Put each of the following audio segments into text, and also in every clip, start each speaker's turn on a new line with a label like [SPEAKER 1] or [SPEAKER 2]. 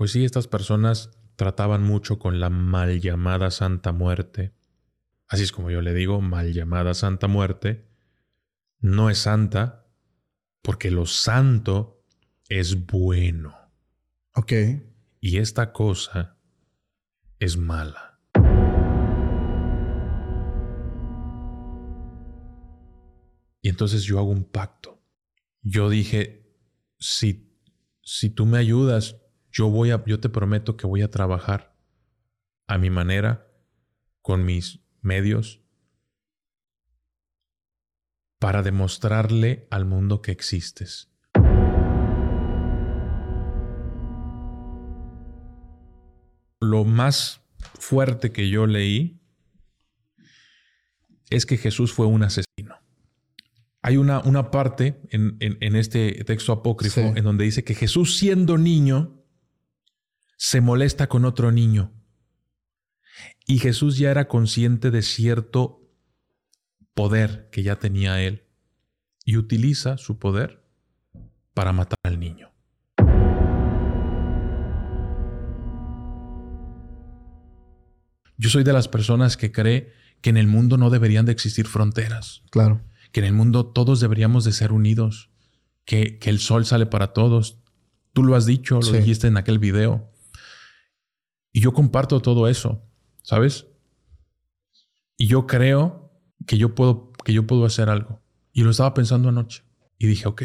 [SPEAKER 1] pues sí, estas personas trataban mucho con la mal llamada Santa Muerte. Así es como yo le digo, mal llamada Santa Muerte. No es santa porque lo santo es bueno.
[SPEAKER 2] Ok.
[SPEAKER 1] Y esta cosa es mala. Y entonces yo hago un pacto. Yo dije, si, si tú me ayudas, yo voy a, yo te prometo que voy a trabajar a mi manera, con mis medios, para demostrarle al mundo que existes. Lo más fuerte que yo leí es que Jesús fue un asesino. Hay una, una parte en, este texto apócrifo en donde dice que Jesús siendo niño se molesta con otro niño. Y Jesús ya era consciente de cierto poder que ya tenía él y utiliza su poder para matar al niño. Yo soy de las personas que cree que en el mundo no deberían de existir fronteras.
[SPEAKER 2] Claro.
[SPEAKER 1] Que en el mundo todos deberíamos de ser unidos. Que, que el sol sale para todos. Tú lo has dicho, lo dijiste en aquel video. Y yo comparto todo eso, ¿sabes? Y yo creo que yo puedo, que yo puedo hacer algo. Y lo estaba pensando anoche. Y dije, ok,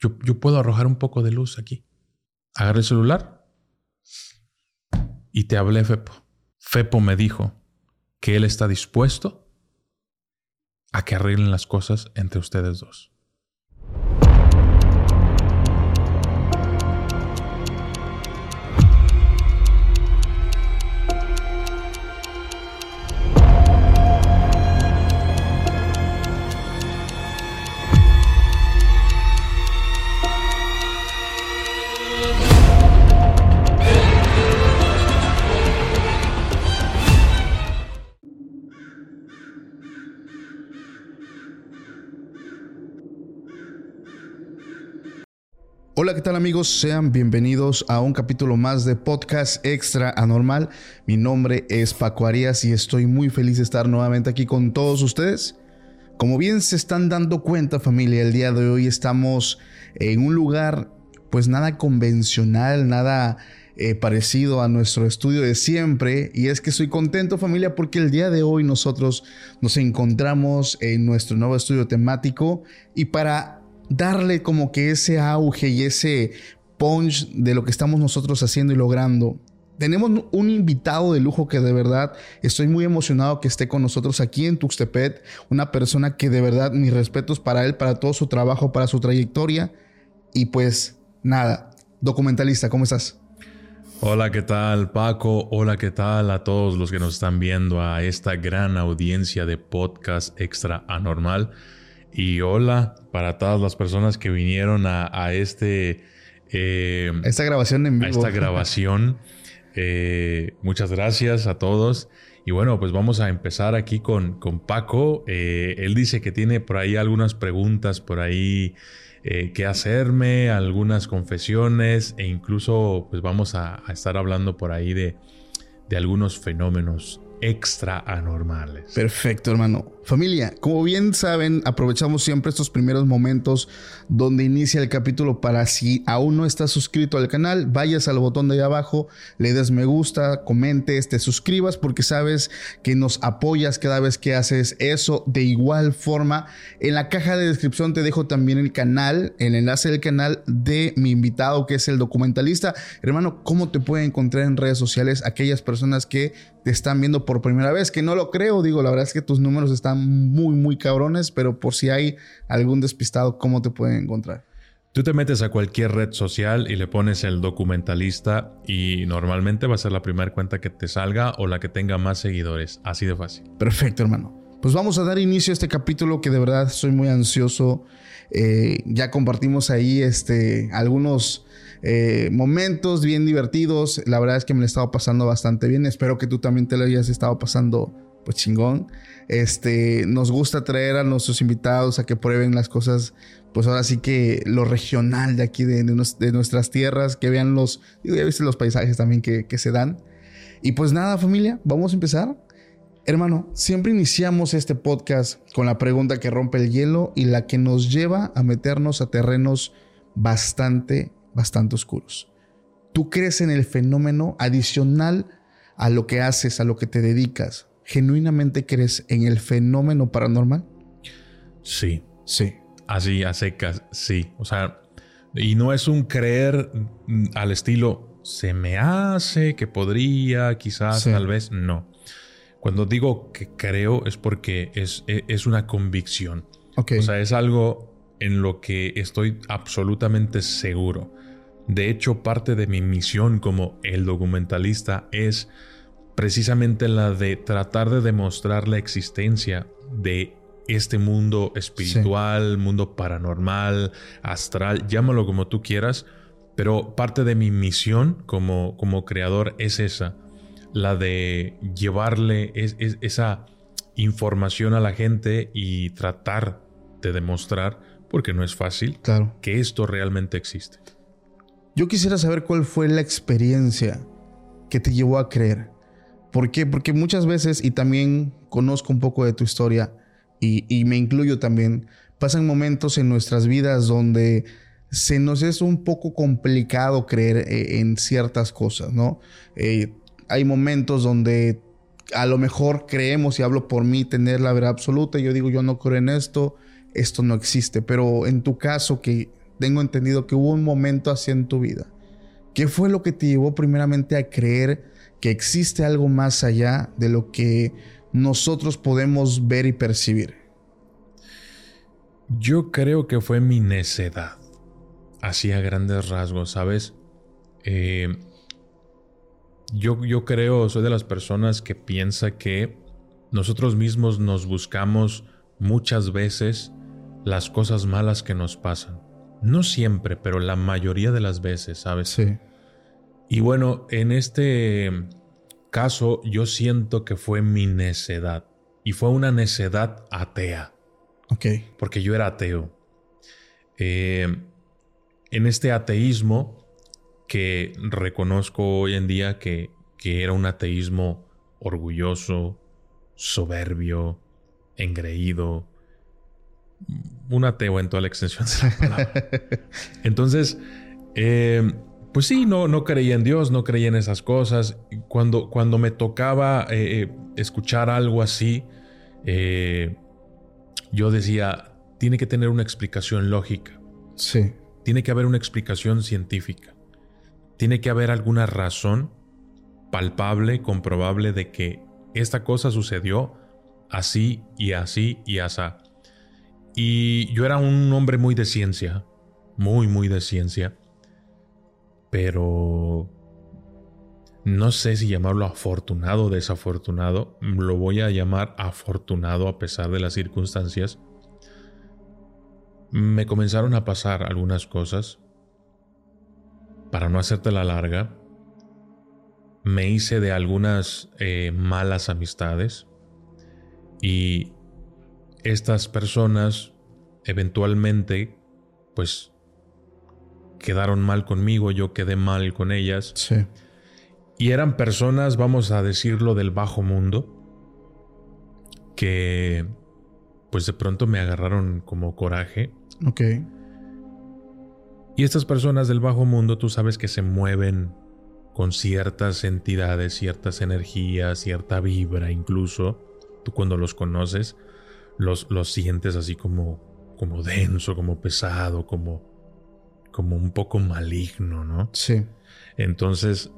[SPEAKER 1] yo, yo puedo arrojar un poco de luz aquí. Agarré el celular y te hablé, Fepo. Fepo me dijo que él está dispuesto a que arreglen las cosas entre ustedes dos.
[SPEAKER 2] ¿Qué tal amigos? Sean bienvenidos a un capítulo más de Podcast Extra Anormal. Mi nombre es Paco Arias y estoy muy feliz de estar nuevamente aquí con todos ustedes. Como bien se están dando cuenta familia, el día de hoy estamos en un lugar pues nada convencional, nada eh, parecido a nuestro estudio de siempre. Y es que estoy contento familia porque el día de hoy nosotros nos encontramos en nuestro nuevo estudio temático y para darle como que ese auge y ese punch de lo que estamos nosotros haciendo y logrando. Tenemos un invitado de lujo que de verdad estoy muy emocionado que esté con nosotros aquí en Tuxtepet. Una persona que de verdad mis respetos para él, para todo su trabajo, para su trayectoria. Y pues nada, documentalista, ¿cómo estás?
[SPEAKER 1] Hola, ¿qué tal Paco? Hola, ¿qué tal a todos los que nos están viendo a esta gran audiencia de podcast extra anormal? Y hola para todas las personas que vinieron a, este...
[SPEAKER 2] Eh, esta grabación en
[SPEAKER 1] vivo. esta grabación. Eh, muchas gracias a todos. Y bueno, pues vamos a empezar aquí con, con Paco. Eh, él dice que tiene por ahí algunas preguntas, por ahí que hacerme, algunas confesiones e incluso pues vamos a, a estar hablando por ahí de, de algunos fenómenos extra anormales.
[SPEAKER 2] Perfecto, hermano. Familia, como bien saben, aprovechamos siempre estos primeros momentos donde inicia el capítulo para si aún no estás suscrito al canal, vayas al botón de ahí abajo, le des me gusta, comentes, te suscribas porque sabes que nos apoyas cada vez que haces eso. De igual forma, en la caja de descripción te dejo también el canal, el enlace del canal de mi invitado que es el documentalista. Hermano, ¿cómo te pueden encontrar en redes sociales aquellas personas que te están viendo por primera vez? Que no lo creo, digo, la verdad es que tus números están muy, muy cabrones, pero por si hay algún despistado, ¿cómo te pueden encontrar?
[SPEAKER 1] Tú te metes a cualquier red social y le pones el documentalista y normalmente va a ser la primera cuenta que te salga o la que tenga más seguidores. Así de fácil.
[SPEAKER 2] Perfecto, hermano. Pues vamos a dar inicio a este capítulo que de verdad estoy muy ansioso. Eh, ya compartimos ahí este, algunos eh, momentos bien divertidos. La verdad es que me lo he estado pasando bastante bien. Espero que tú también te lo hayas estado pasando pues chingón. Este, nos gusta traer a nuestros invitados a que prueben las cosas, pues ahora sí que lo regional de aquí, de, nuestras tierras, que vean los, ya viste los paisajes también que se dan. Y pues nada, familia, vamos a empezar. Hermano, siempre iniciamos este podcast con la pregunta que rompe el hielo y la que nos lleva a meternos a terrenos bastante, bastante oscuros. ¿Tú crees en el fenómeno adicional a lo que haces, a lo que te dedicas? ¿Genuinamente crees en el fenómeno paranormal?
[SPEAKER 1] Sí.
[SPEAKER 2] Sí.
[SPEAKER 1] Así, a secas, sí. O sea, y no es un creer al estilo, se me hace que podría, quizás, tal vez, no. Cuando digo que creo es porque es, e, es una convicción. O sea, es algo en lo que estoy absolutamente seguro. De hecho, parte de mi misión como el documentalista es precisamente la de tratar de demostrar la existencia de este mundo espiritual, mundo paranormal, astral, llámalo como tú quieras, pero parte de mi misión como, como creador es esa, la de llevarle esa información a la gente y tratar de demostrar, porque no es fácil,
[SPEAKER 2] claro.
[SPEAKER 1] que esto realmente existe.
[SPEAKER 2] Yo quisiera saber cuál fue la experiencia que te llevó a creer. ¿Por qué? Porque muchas veces, y también conozco un poco de tu historia, y, me incluyo también, pasan momentos en nuestras vidas donde se nos es un poco complicado creer eh, en ciertas cosas, ¿no? Eh, hay momentos donde a lo mejor creemos, y hablo por mí, tener la verdad absoluta. Yo digo, yo no creo en esto, esto no existe. Pero en tu caso, que tengo entendido que hubo un momento así en tu vida, ¿qué fue lo que te llevó primeramente a creer que existe algo más allá de lo que nosotros podemos ver y percibir?
[SPEAKER 1] Yo creo que fue mi necedad. Así a grandes rasgos, ¿sabes? Eh, yo, yo creo, soy de las personas que piensa que nosotros mismos nos buscamos muchas veces las cosas malas que nos pasan. No siempre, pero la mayoría de las veces, ¿sabes?
[SPEAKER 2] Sí.
[SPEAKER 1] Y bueno, en este caso yo siento que fue mi necedad. Y fue una necedad atea.
[SPEAKER 2] Ok.
[SPEAKER 1] Porque yo era ateo. Eh, en este ateísmo que reconozco hoy en día que, que era un ateísmo orgulloso, soberbio, engreído, un ateo en toda la extensión de la palabra. Entonces, eh, pues sí, no, no creía en Dios, no creía en esas cosas. Cuando, cuando me tocaba eh, eh, escuchar algo así, yo decía, tiene que tener una explicación lógica.
[SPEAKER 2] Sí.
[SPEAKER 1] Tiene que haber una explicación científica tiene que haber alguna razón palpable, comprobable de que esta cosa sucedió así y así y así. Y yo era un hombre muy de ciencia, muy, muy de ciencia, pero no sé si llamarlo afortunado o desafortunado, lo voy a llamar afortunado a pesar de las circunstancias. Me comenzaron a pasar algunas cosas para no hacerte la larga, me hice de algunas eh, malas amistades y estas personas eventualmente pues quedaron mal conmigo, yo quedé mal con ellas.
[SPEAKER 2] Sí.
[SPEAKER 1] Y eran personas, vamos a decirlo, del bajo mundo, que pues de pronto me agarraron como coraje.
[SPEAKER 2] Ok.
[SPEAKER 1] Y estas personas del bajo mundo tú sabes que se mueven con ciertas entidades, ciertas energías, cierta vibra incluso. Tú cuando los conoces los, los sientes así como, como denso, como pesado, como, como un poco maligno, ¿no?
[SPEAKER 2] Sí.
[SPEAKER 1] Entonces,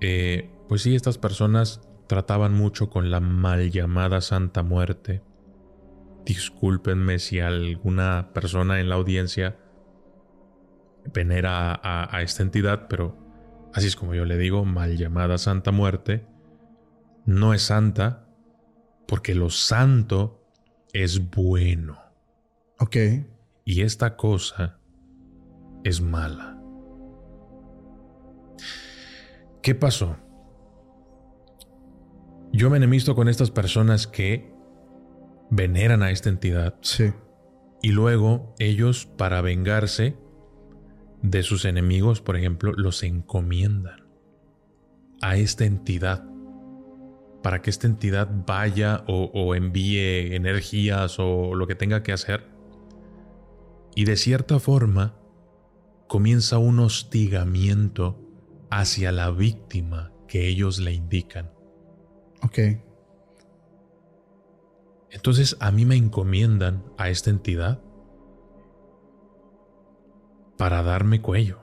[SPEAKER 1] eh, pues sí, estas personas trataban mucho con la mal llamada Santa Muerte. Discúlpenme si alguna persona en la audiencia venera a, esta entidad, pero así es como yo le digo, mal llamada Santa Muerte, no es santa porque lo santo es bueno.
[SPEAKER 2] Ok.
[SPEAKER 1] Y esta cosa es mala. ¿Qué pasó? Yo me enemisto con estas personas que veneran a esta entidad.
[SPEAKER 2] Sí.
[SPEAKER 1] Y luego ellos, para vengarse de sus enemigos, por ejemplo, los encomiendan a esta entidad para que esta entidad vaya o, envíe energías o lo que tenga que hacer. Y de cierta forma comienza un hostigamiento hacia la víctima que ellos le indican.
[SPEAKER 2] Ok.
[SPEAKER 1] Entonces a mí me encomiendan a esta entidad para darme cuello,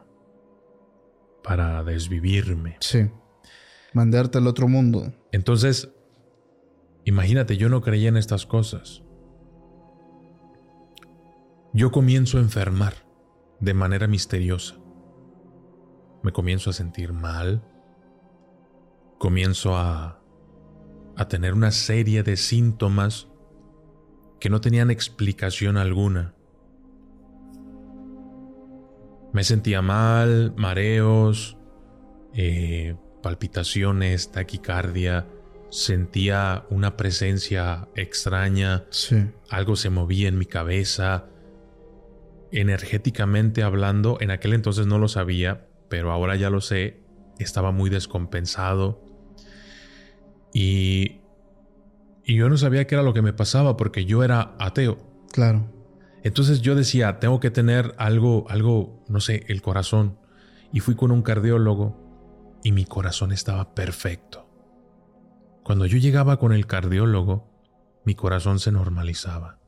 [SPEAKER 1] para desvivirme.
[SPEAKER 2] Sí. Mandarte al otro mundo.
[SPEAKER 1] Entonces, imagínate, yo no creía en estas cosas. Yo comienzo a enfermar de manera misteriosa. Me comienzo a sentir mal. Comienzo a, tener una serie de síntomas que no tenían explicación alguna. Me sentía mal, mareos, eh, palpitaciones, taquicardia, sentía una presencia extraña, algo se movía en mi cabeza. Energéticamente hablando, en aquel entonces no lo sabía, pero ahora ya lo sé, estaba muy descompensado. Y, y yo no sabía qué era lo que me pasaba porque yo era ateo.
[SPEAKER 2] Claro.
[SPEAKER 1] Entonces yo decía, tengo que tener algo, algo, no sé, el corazón. Y fui con un cardiólogo y mi corazón estaba perfecto. Cuando yo llegaba con el cardiólogo, mi corazón se normalizaba.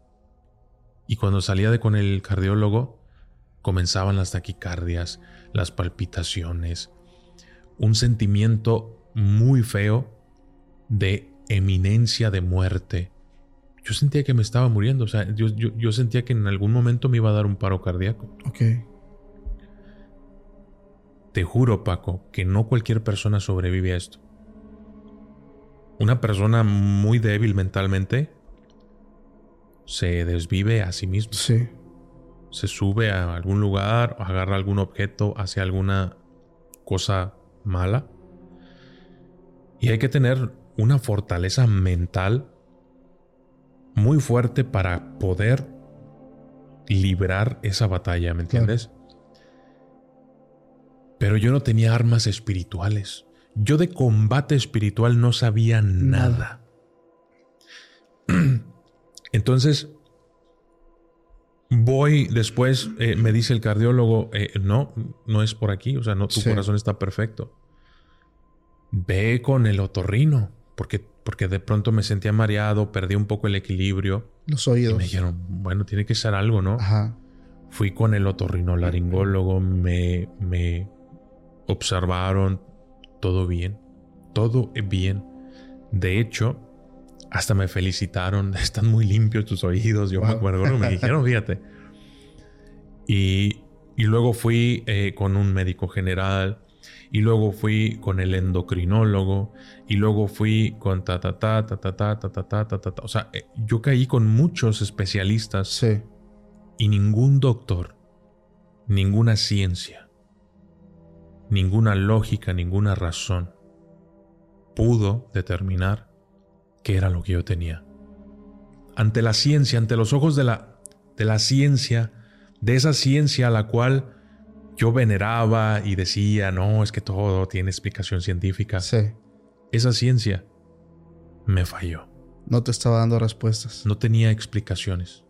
[SPEAKER 1] Y cuando salía de con el cardiólogo, comenzaban las taquicardias, las palpitaciones, un sentimiento muy feo de eminencia de muerte. Yo sentía que me estaba muriendo, o sea, yo, sentía que en algún momento me iba a dar un paro cardíaco.
[SPEAKER 2] Ok.
[SPEAKER 1] Te juro, Paco, que no cualquier persona sobrevive a esto. Una persona muy débil mentalmente se desvive a sí mismo.
[SPEAKER 2] Sí.
[SPEAKER 1] Se sube a algún lugar, agarra algún objeto, hace alguna cosa mala. Y hay que tener una fortaleza mental muy fuerte para poder librar esa batalla, ¿me entiendes? Pero yo no tenía armas espirituales. Yo de combate espiritual no sabía nada. Entonces, voy después, eh, me dice el cardiólogo, eh, no, no es por aquí, o sea, no, tu corazón está perfecto. Ve con el otorrino, porque, porque de pronto me sentía mareado, perdí un poco el equilibrio.
[SPEAKER 2] Los oídos. Y
[SPEAKER 1] me dijeron, bueno, tiene que ser algo, ¿no?
[SPEAKER 2] Ajá.
[SPEAKER 1] Fui con el otorrinolaringólogo, me, me observaron, todo bien, todo bien. De hecho, hasta me felicitaron, están muy limpios tus oídos, yo me acuerdo, me dijeron, fíjate. Y, y luego fui eh, con un médico general, y luego fui con el endocrinólogo, y luego fui con ta ta ta ta ta ta ta ta ta ta ta. O sea, eh, yo caí con muchos especialistas
[SPEAKER 2] sí.
[SPEAKER 1] y ningún doctor, ninguna ciencia ninguna lógica, ninguna razón pudo determinar qué era lo que yo tenía. Ante la ciencia, ante los ojos de la, de la ciencia, de esa ciencia a la cual yo veneraba y decía, no, es que todo tiene explicación científica.
[SPEAKER 2] Sí.
[SPEAKER 1] Esa ciencia me falló.
[SPEAKER 2] No te estaba dando respuestas.
[SPEAKER 1] No tenía explicaciones.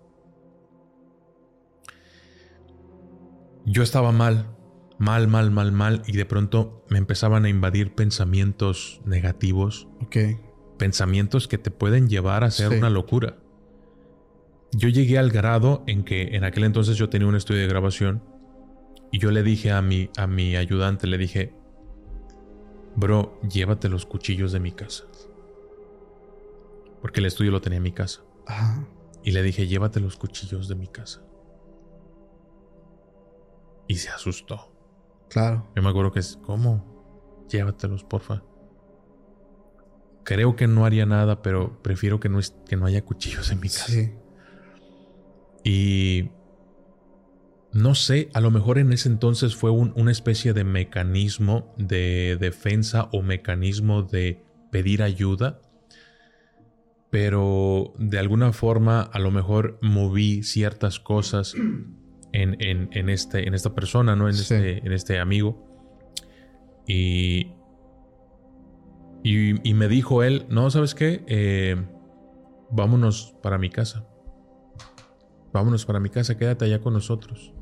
[SPEAKER 1] Yo estaba mal, mal, mal, mal, mal, y de pronto me empezaban a invadir pensamientos negativos.
[SPEAKER 2] Ok.
[SPEAKER 1] Pensamientos que te pueden llevar a hacer una locura. Yo llegué al grado en que en aquel entonces yo tenía un estudio de grabación y yo le dije a mi, a mi ayudante, le dije, bro, llévate los cuchillos de mi casa. Porque el estudio lo tenía en mi casa. Y le dije, llévate los cuchillos de mi casa. Y se asustó.
[SPEAKER 2] Claro.
[SPEAKER 1] Yo me acuerdo que es, ¿cómo? Llévatelos, porfa. Creo que no haría nada, pero prefiero que no, que no haya cuchillos en mi casa. Sí. Y no sé, a lo mejor en ese entonces fue una especie de mecanismo de defensa o mecanismo de pedir ayuda pero de alguna forma a lo mejor moví ciertas cosas en, en, este, en esta persona, ¿no? En, este, en este amigo. Y, y, me dijo él, no, ¿sabes qué? Eh, vámonos para mi casa. Vámonos para mi casa, quédate allá con nosotros.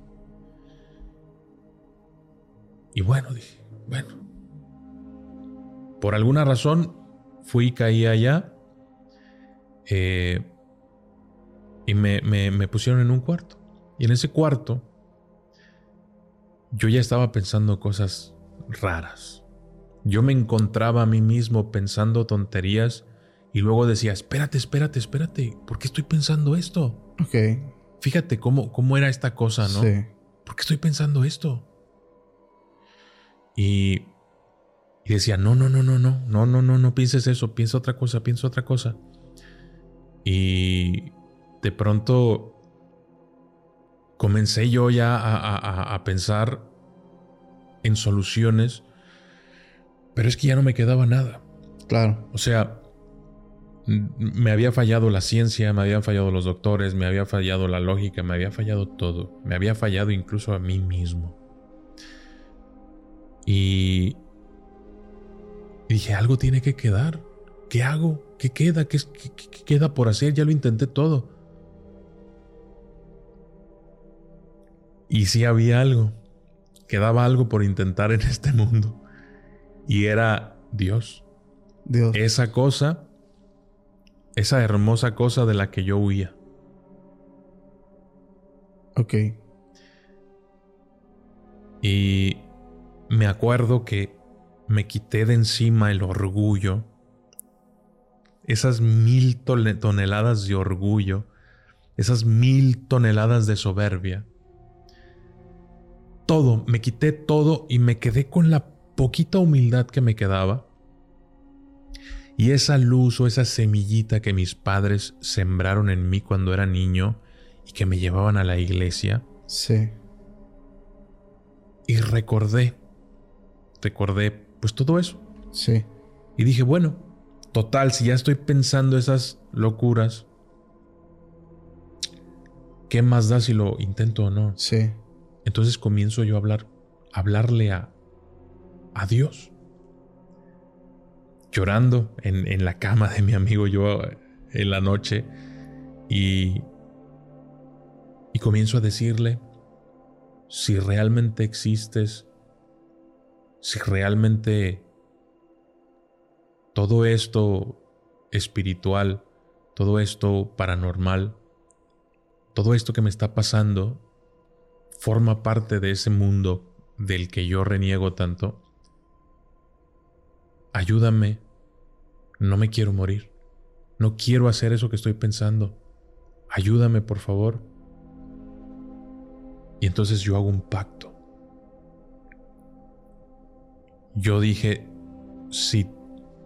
[SPEAKER 1] Y bueno, dije, bueno. Por alguna razón fui y caí allá. Eh, y me, me, pusieron en un cuarto. Y en ese cuarto yo ya estaba pensando cosas raras. Yo me encontraba a mí mismo pensando tonterías y luego decía, espérate, espérate, espérate, ¿por qué estoy pensando esto?
[SPEAKER 2] Ok.
[SPEAKER 1] Fíjate cómo, cómo era esta cosa, ¿no? Sí. ¿Por qué estoy pensando esto? Y, y decía, no, no, no, no, no, no, no, no, no pienses eso, piensa otra cosa, piensa otra cosa. Y de pronto comencé yo ya a, a, pensar en soluciones, pero es que ya no me quedaba nada.
[SPEAKER 2] Claro.
[SPEAKER 1] O sea, me había fallado la ciencia, me habían fallado los doctores, me había fallado la lógica, me había fallado todo, me había fallado incluso a mí mismo. Y, dije, algo tiene que quedar. ¿Qué hago? ¿Qué queda? ¿Qué, queda por hacer? Ya lo intenté todo. Y si había algo. Quedaba algo por intentar en este mundo. Y era Dios.
[SPEAKER 2] Dios.
[SPEAKER 1] Esa cosa, esa hermosa cosa de la que yo huía.
[SPEAKER 2] Ok.
[SPEAKER 1] Y me acuerdo que me quité de encima el orgullo, esas mil toneladas de orgullo, esas mil toneladas de soberbia. Todo, me quité todo y me quedé con la poquita humildad que me quedaba. Y esa luz o esa semillita que mis padres sembraron en mí cuando era niño y que me llevaban a la iglesia.
[SPEAKER 2] Sí.
[SPEAKER 1] Y recordé recordé pues todo eso.
[SPEAKER 2] Sí.
[SPEAKER 1] Y dije, bueno, total, si ya estoy pensando esas locuras, ¿qué más da si lo intento o no?
[SPEAKER 2] Sí.
[SPEAKER 1] Entonces comienzo yo a hablar, a hablarle a, a Dios. Llorando en, en la cama de mi amigo yo en la noche y, y comienzo a decirle, si realmente existes, si realmente todo esto espiritual, todo esto paranormal, todo esto que me está pasando, forma parte de ese mundo del que yo reniego tanto, ayúdame, no me quiero morir, no quiero hacer eso que estoy pensando, ayúdame por favor. Y entonces yo hago un pacto. Yo dije, si,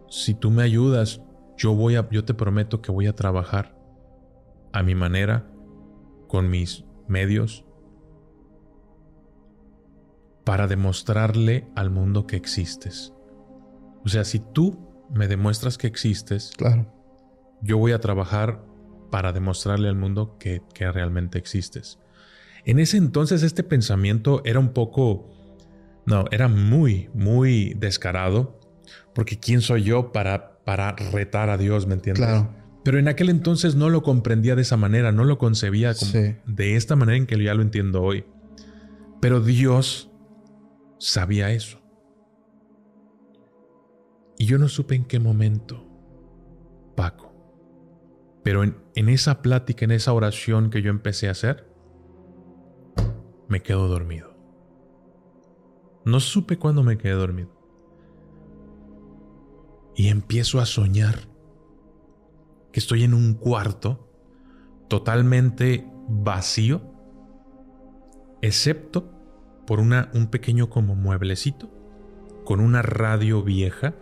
[SPEAKER 1] si tú me ayudas, yo voy a, yo te prometo que voy a trabajar a mi manera, con mis medios, para demostrarle al mundo que existes. O sea, si tú me demuestras que existes,
[SPEAKER 2] claro.
[SPEAKER 1] yo voy a trabajar para demostrarle al mundo que, que realmente existes. En ese entonces este pensamiento era un poco no, era muy, muy descarado, porque ¿quién soy yo para, para retar a Dios, me entiendes?
[SPEAKER 2] Claro.
[SPEAKER 1] Pero en aquel entonces no lo comprendía de esa manera, no lo concebía de esta manera en que ya lo entiendo hoy. Pero Dios sabía eso. Y yo no supe en qué momento, Paco. Pero en, en esa plática, en esa oración que yo empecé a hacer, me quedo dormido. No supe cuándo me quedé dormido. Y empiezo a soñar que estoy en un cuarto totalmente vacío, excepto por una, un pequeño como mueblecito, con una radio vieja,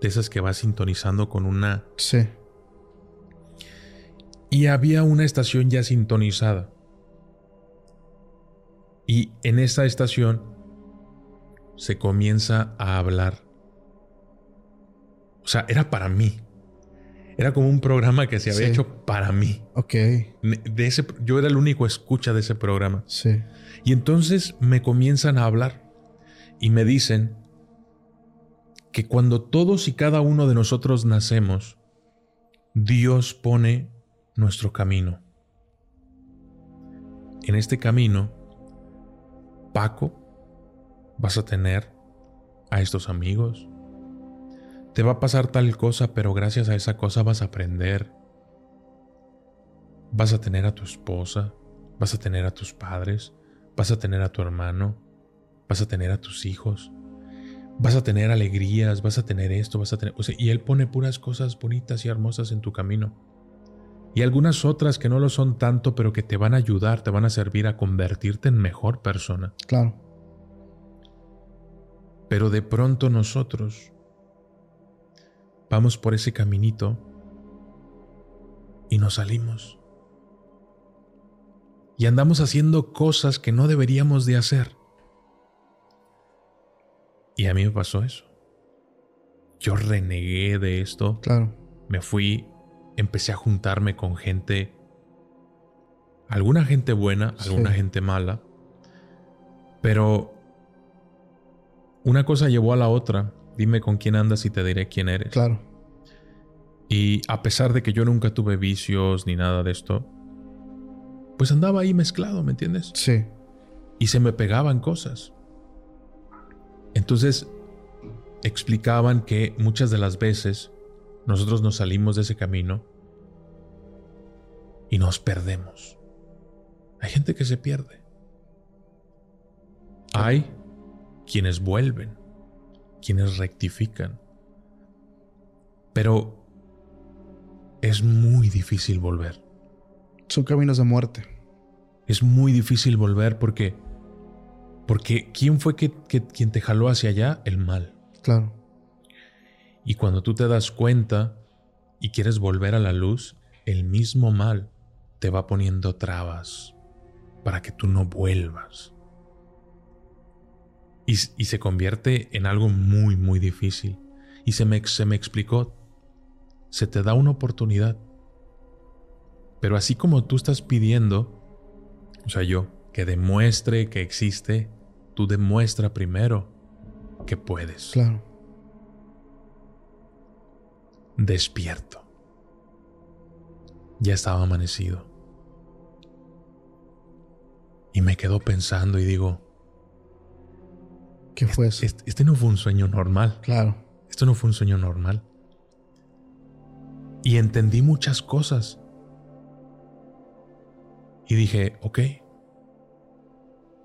[SPEAKER 1] de esas que va sintonizando con una...
[SPEAKER 2] Sí.
[SPEAKER 1] Y había una estación ya sintonizada. Y en esa estación se comienza a hablar. O sea, era para mí. Era como un programa que se había hecho para mí.
[SPEAKER 2] Ok.
[SPEAKER 1] De ese, yo era el único escucha de ese programa.
[SPEAKER 2] Sí.
[SPEAKER 1] Y entonces me comienzan a hablar y me dicen que cuando todos y cada uno de nosotros nacemos, Dios pone nuestro camino. En este camino, Paco, vas a tener a estos amigos. Te va a pasar tal cosa, pero gracias a esa cosa vas a aprender. Vas a tener a tu esposa, vas a tener a tus padres, vas a tener a tu hermano, vas a tener a tus hijos, vas a tener alegrías, vas a tener esto, vas a tener... y Él pone puras cosas bonitas y hermosas en tu camino. Y algunas otras que no lo son tanto, pero que te van a ayudar, te van a servir a convertirte en mejor persona.
[SPEAKER 2] Claro.
[SPEAKER 1] Pero de pronto nosotros vamos por ese caminito y nos salimos. Y andamos haciendo cosas que no deberíamos de hacer. Y a mí me pasó eso. Yo renegué de esto.
[SPEAKER 2] Claro.
[SPEAKER 1] Me fui, empecé a juntarme con gente, alguna gente buena, alguna gente mala, pero una cosa llevó a la otra. Dime con quién andas y te diré quién eres.
[SPEAKER 2] Claro.
[SPEAKER 1] Y a pesar de que yo nunca tuve vicios ni nada de esto, pues andaba ahí mezclado, ¿me entiendes?
[SPEAKER 2] Sí.
[SPEAKER 1] Y se me pegaban cosas. Entonces, explicaban que muchas de las veces nosotros nos salimos de ese camino y nos perdemos. Hay gente que se pierde. Hay quienes vuelven, quienes rectifican. Pero es muy difícil volver.
[SPEAKER 2] Son caminos de muerte.
[SPEAKER 1] Es muy difícil volver porque porque ¿quién fue que, quien te jaló hacia allá? El mal.
[SPEAKER 2] Claro.
[SPEAKER 1] Y cuando tú te das cuenta y quieres volver a la luz, el mismo mal te va poniendo trabas para que tú no vuelvas. Y, y se convierte en algo muy, muy difícil. Y se me, se me explicó, se te da una oportunidad. Pero así como tú estás pidiendo, o sea, yo, que demuestre que existe, tú demuestra primero que puedes.
[SPEAKER 2] Claro.
[SPEAKER 1] Despierto. Ya estaba amanecido. Y me quedo pensando y digo,
[SPEAKER 2] ¿qué fue eso?
[SPEAKER 1] Este, este, no fue un sueño normal.
[SPEAKER 2] Claro.
[SPEAKER 1] Esto no fue un sueño normal. Y entendí muchas cosas. Y dije, ok,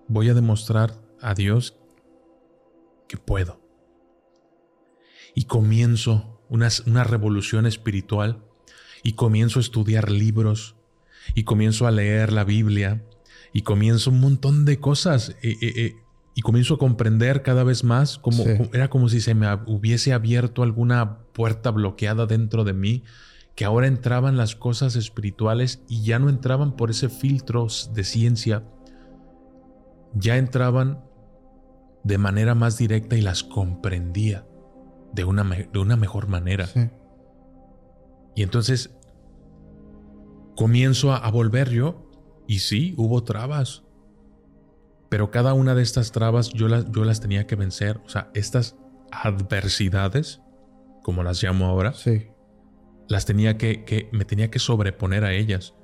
[SPEAKER 1] voy a demostrar a Dios que puedo. Y comienzo una, una revolución espiritual y comienzo a estudiar libros y comienzo a leer la Biblia y comienzo un montón de cosas eh, eh, eh, y comienzo a comprender cada vez más como era como si se me hubiese abierto alguna puerta bloqueada dentro de mí que ahora entraban las cosas espirituales y ya no entraban por ese filtro de ciencia ya entraban de manera más directa y las comprendía de una, de una mejor manera. Y entonces comienzo a, volver yo y sí, hubo trabas. Pero cada una de estas trabas yo las, yo las tenía que vencer. O sea, estas adversidades, como las llamo ahora,
[SPEAKER 2] sí.
[SPEAKER 1] las tenía que, que, me tenía que sobreponer a ellas.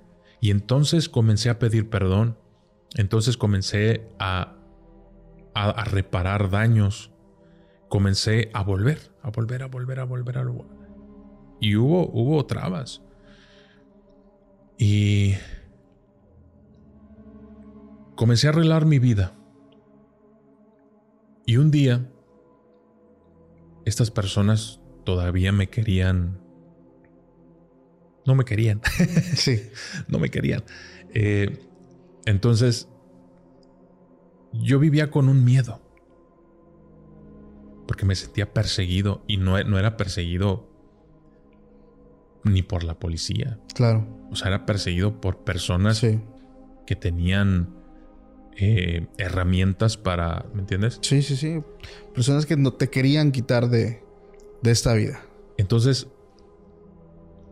[SPEAKER 1] Y entonces comencé a pedir perdón. Entonces comencé a a, reparar daños, comencé a volver, a volver, a volver, a volver, a volver. Y hubo, hubo trabas. Y comencé a arreglar mi vida. Y un día, estas personas todavía me querían. No me querían.
[SPEAKER 2] sí.
[SPEAKER 1] No me querían. Eh, entonces yo vivía con un miedo. Porque me sentía perseguido y no, no era perseguido ni por la policía.
[SPEAKER 2] Claro.
[SPEAKER 1] O sea, era perseguido por personas que tenían eh, herramientas para, ¿me entiendes?
[SPEAKER 2] Sí, sí, sí. Personas que no te querían quitar de, de esta vida.
[SPEAKER 1] Entonces,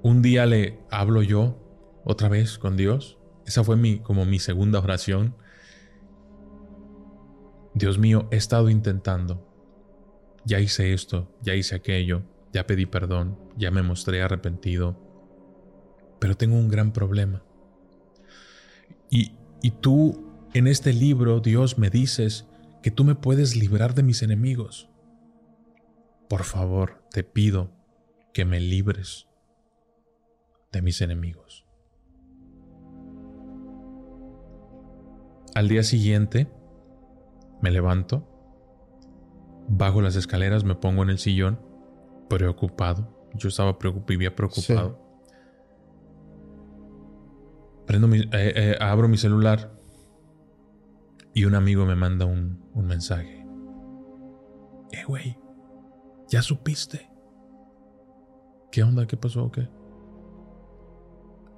[SPEAKER 1] un día le hablo yo otra vez con Dios. Esa fue mi, como mi segunda oración. Dios mío, he estado intentando. Ya hice esto, ya hice aquello, ya pedí perdón, ya me mostré arrepentido. Pero tengo un gran problema. Y, y tú, en este libro, Dios, me dices que tú me puedes librar de mis enemigos. Por favor, te pido que me libres de mis enemigos. Al día siguiente, me levanto, bajo las escaleras, me pongo en el sillón, preocupado. Yo estaba preocupado, vivía preocupado. Prendo mi, eh, eh, abro mi celular y un amigo me manda un, un mensaje. Eh, güey, ¿Ya supiste? ¿Qué onda? ¿Qué pasó? ¿Qué?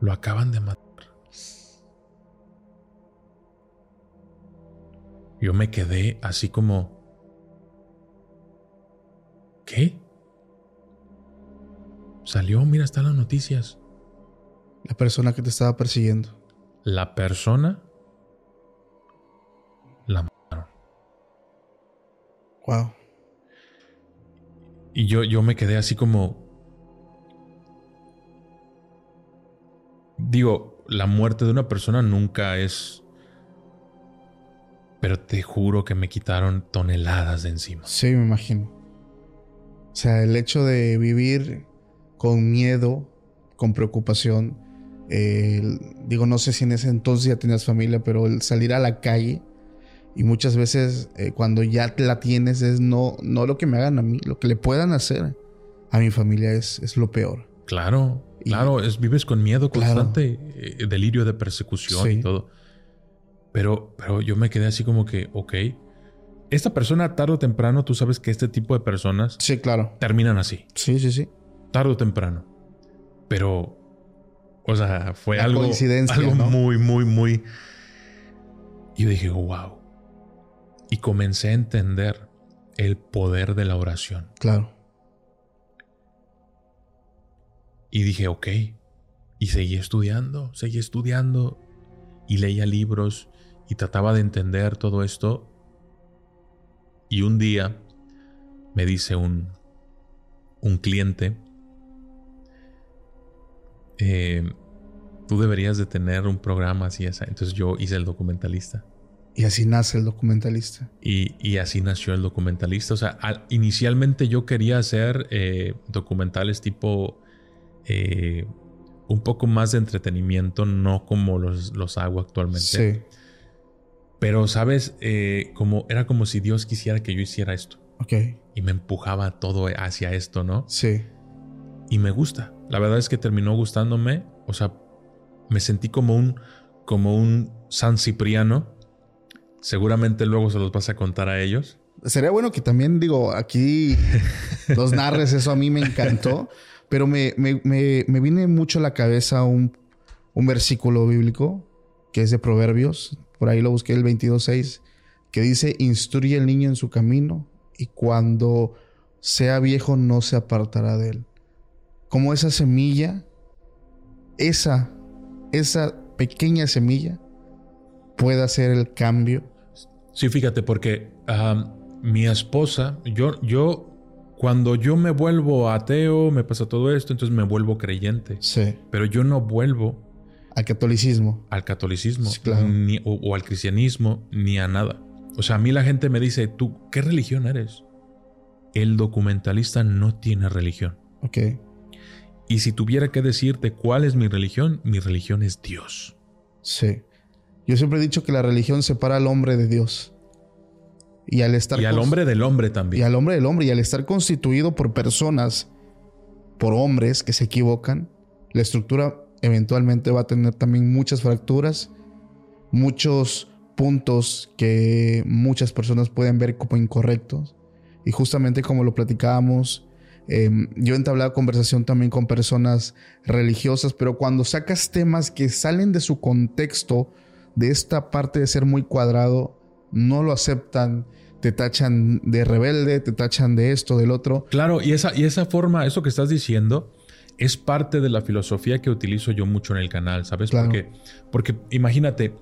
[SPEAKER 1] Lo acaban de matar. Yo me quedé así como... ¿Qué? Salió, mira, están las noticias.
[SPEAKER 2] La persona que te estaba persiguiendo.
[SPEAKER 1] La persona
[SPEAKER 2] Wow.
[SPEAKER 1] Y yo, yo me quedé así como... Digo, la muerte de una persona nunca es... Pero te juro que me quitaron toneladas de encima.
[SPEAKER 2] Sí, me imagino. O sea, el hecho de vivir con miedo, con preocupación. digo, no sé si en ese entonces ya tenías familia, pero el salir a la calle y muchas veces eh, cuando ya la tienes es no, no lo que me hagan a mí, lo que le puedan hacer a mi familia es, es lo peor.
[SPEAKER 1] Claro, claro, es, vives con miedo constante, eh, delirio de persecución y todo. Pero, pero yo me quedé así como que, ok, esta persona tarde o temprano, tú sabes que este tipo de personas...
[SPEAKER 2] Sí, claro.
[SPEAKER 1] Terminan así.
[SPEAKER 2] Sí, sí, sí.
[SPEAKER 1] Tarde o temprano. Pero, o sea, fue algo, algo muy, muy, muy... Y yo dije, wow y comencé a entender el poder de la oración.
[SPEAKER 2] Claro.
[SPEAKER 1] Y dije, ok. Y seguí estudiando, seguí estudiando y leía libros y trataba de entender todo esto. Y un día me dice un, un cliente, eh, tú deberías de tener un programa así. Entonces yo hice el documentalista.
[SPEAKER 2] Y así nace el documentalista.
[SPEAKER 1] Y, así nació el documentalista. O sea, inicialmente yo quería hacer eh, documentales tipo eh, un poco más de entretenimiento, no como los, los hago actualmente. Sí. Pero, ¿sabes? Eh, como, era como si Dios quisiera que yo hiciera esto.
[SPEAKER 2] Ok.
[SPEAKER 1] Y me empujaba todo hacia esto, ¿no?
[SPEAKER 2] Sí.
[SPEAKER 1] Y me gusta. La verdad es que terminó gustándome. O sea, me sentí como un, como un San Cipriano Seguramente luego se los vas a contar a ellos.
[SPEAKER 2] Sería bueno que también, digo, aquí los narres, eso a mí me encantó, pero me, me, me, viene mucho a la cabeza un, un, versículo bíblico que es de Proverbios, por ahí lo busqué el 22.6, que dice, instruye al niño en su camino y cuando sea viejo no se apartará de él. Como esa semilla, esa, esa pequeña semilla pueda hacer el cambio.
[SPEAKER 1] Sí, fíjate, porque mi esposa, yo, yo, cuando yo me vuelvo ateo, me pasa todo esto, entonces me vuelvo creyente.
[SPEAKER 2] Sí.
[SPEAKER 1] Pero yo no vuelvo
[SPEAKER 2] al catolicismo.
[SPEAKER 1] Al catolicismo. ni, o, al cristianismo, ni a nada. O sea, a mí la gente me dice, ¿tú qué religión eres? El documentalista no tiene religión.
[SPEAKER 2] Ok.
[SPEAKER 1] Y si tuviera que decirte cuál es mi religión, mi religión es Dios.
[SPEAKER 2] Sí. Yo siempre he dicho que la religión separa al hombre de Dios.
[SPEAKER 1] Y al estar... Y al hombre del hombre también.
[SPEAKER 2] Y al hombre del hombre. Y al estar constituido por personas, por hombres que se equivocan, la estructura eventualmente va a tener también muchas fracturas, muchos puntos que muchas personas pueden ver como incorrectos. Y justamente como lo platicábamos, em, yo he entablado conversación también con personas religiosas, pero cuando sacas temas que salen de su contexto, de esta parte de ser muy cuadrado, no lo aceptan, te tachan de rebelde, te tachan de esto, del otro.
[SPEAKER 1] Claro, y esa, y esa forma, eso que estás diciendo, es parte de la filosofía que utilizo yo mucho en el canal, ¿sabes? Porque, porque imagínate,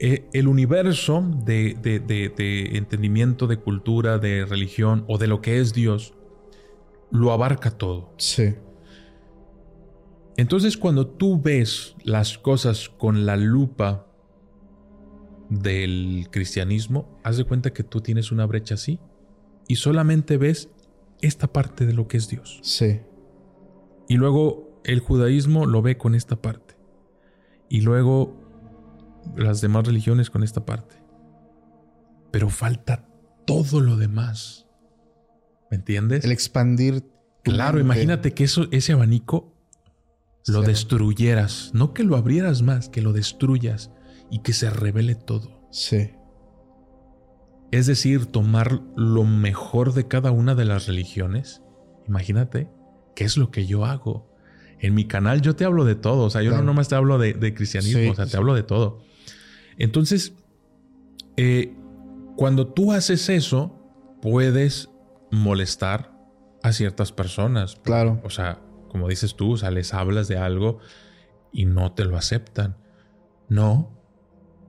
[SPEAKER 1] eh, el universo de, de, entendimiento, de cultura, de religión o de lo que es Dios, lo abarca todo.
[SPEAKER 2] Sí.
[SPEAKER 1] Entonces cuando tú ves las cosas con la lupa del cristianismo, haz de cuenta que tú tienes una brecha así y solamente ves esta parte de lo que es Dios.
[SPEAKER 2] Sí.
[SPEAKER 1] Y luego el judaísmo lo ve con esta parte. Y luego las demás religiones con esta parte. Pero falta todo lo demás. ¿Me entiendes?
[SPEAKER 2] El expandir.
[SPEAKER 1] Claro, imagínate que eso, ese abanico lo destruyeras. No que lo abrieras más, que lo destruyas y que se revele todo.
[SPEAKER 2] Sí.
[SPEAKER 1] Es decir, tomar lo mejor de cada una de las religiones. Imagínate, ¿qué es lo que yo hago? En mi canal yo te hablo de todo. O sea, yo no nomás te hablo de, cristianismo, o sea, te hablo de todo. Entonces, eh, cuando tú haces eso, puedes molestar a ciertas personas.
[SPEAKER 2] Claro.
[SPEAKER 1] O sea, como dices tú, o sea, les hablas de algo y no te lo aceptan. No,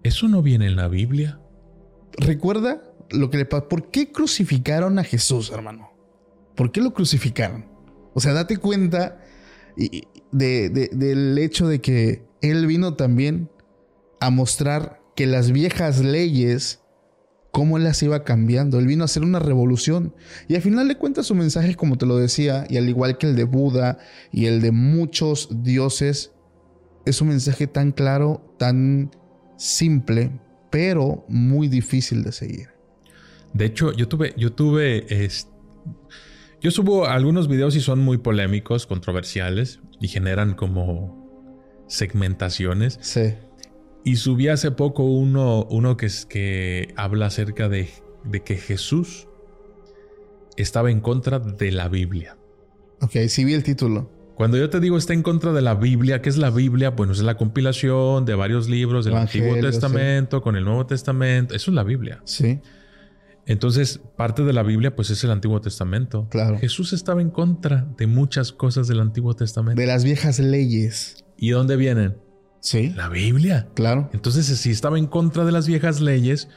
[SPEAKER 1] eso no viene en la Biblia.
[SPEAKER 2] Recuerda lo que le pasó. ¿Por qué crucificaron a Jesús, hermano? ¿Por qué lo crucificaron? O sea, date cuenta del hecho de que Él vino también a mostrar que las viejas leyes, cómo las iba cambiando. Él vino a hacer una revolución. Y al final de cuentas su mensaje, como te lo decía, y al igual que el de Buda y el de muchos dioses, es un mensaje tan claro, tan simple, pero muy difícil de seguir.
[SPEAKER 1] De hecho, yo tuve, yo tuve, yo subo algunos videos y son muy polémicos, controversiales y generan como segmentaciones.
[SPEAKER 2] Sí.
[SPEAKER 1] Y subí hace poco uno, uno que, es, que habla acerca de, de que Jesús estaba en contra de la Biblia.
[SPEAKER 2] Ok, sí vi el título.
[SPEAKER 1] Cuando yo te digo está en contra de la Biblia, ¿qué es la Biblia? Bueno, es la compilación de varios libros del Antiguo Testamento con el Nuevo Testamento. Eso es la Biblia.
[SPEAKER 2] Sí.
[SPEAKER 1] Entonces, parte de la Biblia, pues es el Antiguo Testamento.
[SPEAKER 2] Claro.
[SPEAKER 1] Jesús estaba en contra de muchas cosas del Antiguo Testamento.
[SPEAKER 2] De las viejas leyes.
[SPEAKER 1] ¿Y dónde vienen?
[SPEAKER 2] Sí.
[SPEAKER 1] La Biblia.
[SPEAKER 2] Claro.
[SPEAKER 1] Entonces, si estaba en contra de las viejas leyes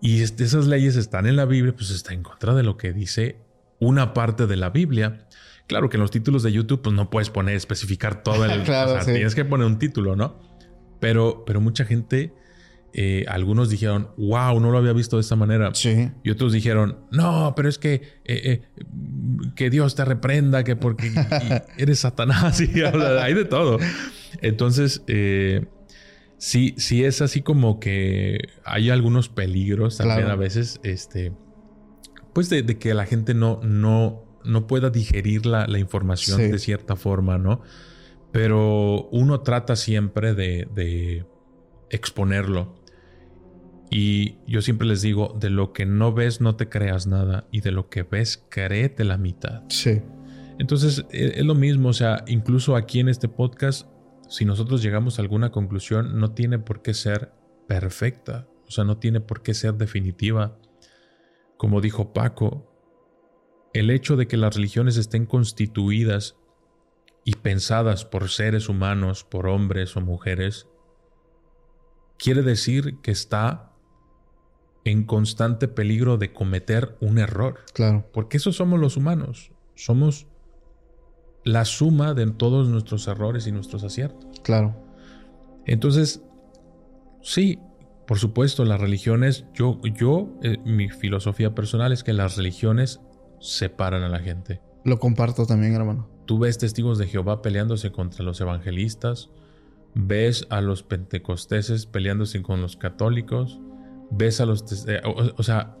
[SPEAKER 1] y esas leyes están en la Biblia, pues está en contra de lo que dice una parte de la Biblia. Claro que en los títulos de YouTube, pues no puedes poner, especificar todo el.
[SPEAKER 2] claro, o sea,
[SPEAKER 1] tienes que poner un título, ¿no? Pero, pero mucha gente, eh, algunos dijeron, wow, no lo había visto de esta manera.
[SPEAKER 2] Sí.
[SPEAKER 1] Y otros dijeron, no, pero es que, eh, eh, que Dios te reprenda, que porque eres Satanás. Y hay de todo. Entonces, sí, sí es así como que hay algunos peligros también a veces, este, pues de, que la gente no, no, no pueda digerir la, información de cierta forma, ¿no? Pero uno trata siempre de, de exponerlo. Y yo siempre les digo, de lo que no ves no te creas nada y de lo que ves créete la mitad.
[SPEAKER 2] Sí.
[SPEAKER 1] Entonces e, es lo mismo, o sea, incluso aquí en este podcast si nosotros llegamos a alguna conclusión, no tiene por qué ser perfecta, o sea, no tiene por qué ser definitiva. Como dijo Paco, el hecho de que las religiones estén constituidas y pensadas por seres humanos, por hombres o mujeres, quiere decir que está en constante peligro de cometer un error.
[SPEAKER 2] Claro.
[SPEAKER 1] Porque eso somos los humanos. Somos la suma de todos nuestros errores y nuestros aciertos.
[SPEAKER 2] Claro.
[SPEAKER 1] Entonces, sí, por supuesto, las religiones, yo, yo, eh, mi filosofía personal es que las religiones separan a la gente.
[SPEAKER 2] Lo comparto también, hermano.
[SPEAKER 1] Tú ves testigos de Jehová peleándose contra los evangelistas, ves a los pentecosteses peleándose con los católicos, ves a los... Eh, o, sea,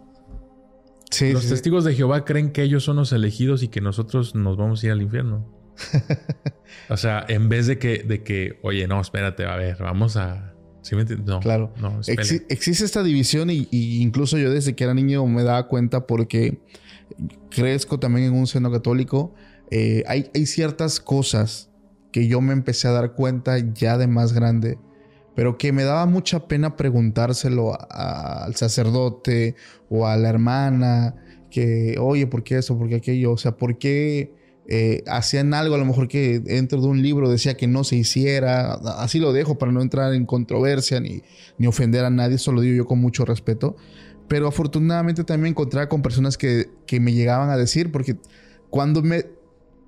[SPEAKER 1] los testigos de Jehová creen que ellos son los elegidos y que nosotros nos vamos a ir al infierno. o sea, en vez de que, de que, oye, no, espérate, a ver, vamos a. ¿Sí me? No.
[SPEAKER 2] Claro.
[SPEAKER 1] No,
[SPEAKER 2] existe esta división y, incluso yo desde que era niño me daba cuenta porque crezco también en un seno católico. Eh, hay, hay ciertas cosas que yo me empecé a dar cuenta ya de más grande pero que me daba mucha pena preguntárselo al sacerdote o a la hermana, que, oye, ¿por qué eso? ¿Por qué aquello? O sea, ¿por qué eh, hacían algo a lo mejor que dentro de un libro decía que no se hiciera. Así lo dejo para no entrar en controversia ni, ni ofender a nadie, eso lo digo yo con mucho respeto. Pero afortunadamente también me encontraba con personas que, que me llegaban a decir, porque cuando me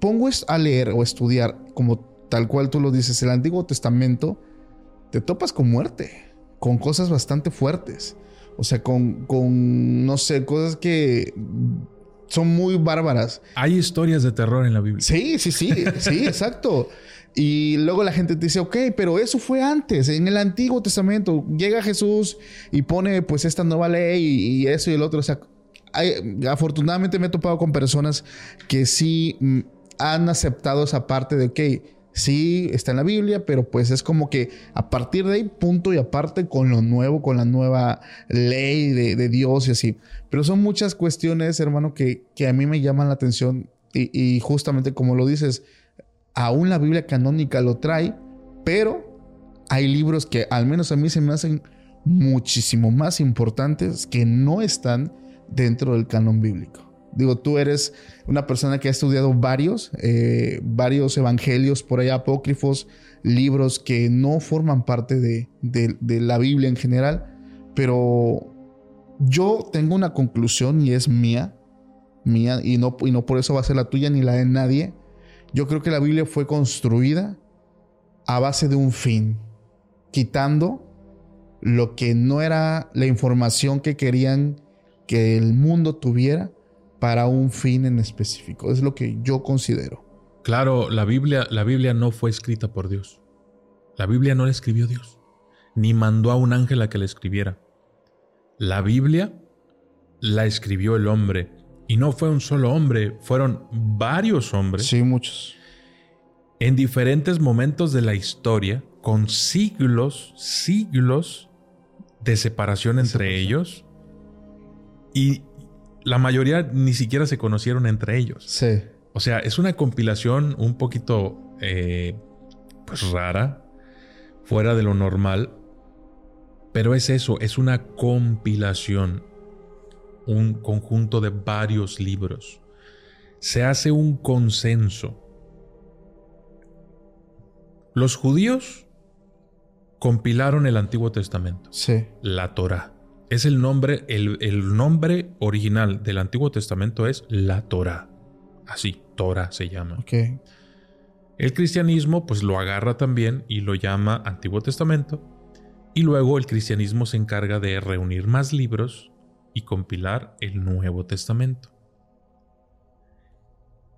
[SPEAKER 2] pongo a leer o estudiar, como tal cual tú lo dices, el Antiguo Testamento, te topas con muerte, con cosas bastante fuertes. O sea, con, con no sé, cosas que son muy bárbaras.
[SPEAKER 1] Hay historias de terror en la Biblia.
[SPEAKER 2] Sí, sí, sí, sí, exacto. Y luego la gente te dice, ok, pero eso fue antes, en el Antiguo Testamento. Llega Jesús y pone pues esta nueva ley y, eso y el otro. O sea, afortunadamente me he topado con personas que sí mm, han aceptado esa parte de, ok, sí está en la Biblia, pero pues es como que a partir de ahí, punto y aparte con lo nuevo, con la nueva ley de, Dios y así. Pero son muchas cuestiones, hermano, que, que a mí me llaman la atención y, justamente como lo dices, aún la Biblia canónica lo trae, pero hay libros que al menos a mí se me hacen muchísimo más importantes que no están dentro del canon bíblico. Digo, tú eres una persona que ha estudiado varios, eh, varios evangelios por ahí apócrifos, libros que no forman parte de, la Biblia en general, pero yo tengo una conclusión y es mía, mía, y no, y no por eso va a ser la tuya ni la de nadie. Yo creo que la Biblia fue construida a base de un fin, quitando lo que no era la información que querían que el mundo tuviera para un fin en específico. Es lo que yo considero.
[SPEAKER 1] Claro, la Biblia, la Biblia no fue escrita por Dios. La Biblia no la escribió Dios, ni mandó a un ángel a que la escribiera. La Biblia la escribió el hombre. Y no fue un solo hombre, fueron varios hombres.
[SPEAKER 2] Sí, muchos.
[SPEAKER 1] En diferentes momentos de la historia, con siglos, siglos de separación entre ellos. Y la mayoría ni siquiera se conocieron entre ellos.
[SPEAKER 2] Sí.
[SPEAKER 1] O sea, es una compilación un poquito eh, pues rara, fuera de lo normal, pero es eso, es una compilación, un conjunto de varios libros. Se hace un consenso. Los judíos compilaron el Antiguo Testamento,
[SPEAKER 2] sí.
[SPEAKER 1] la Torah. Es el nombre, el, nombre original del Antiguo Testamento es la Torah. Así, Torah se llama.
[SPEAKER 2] Okay.
[SPEAKER 1] El cristianismo pues lo agarra también y lo llama Antiguo Testamento. Y luego el cristianismo se encarga de reunir más libros y compilar el Nuevo Testamento.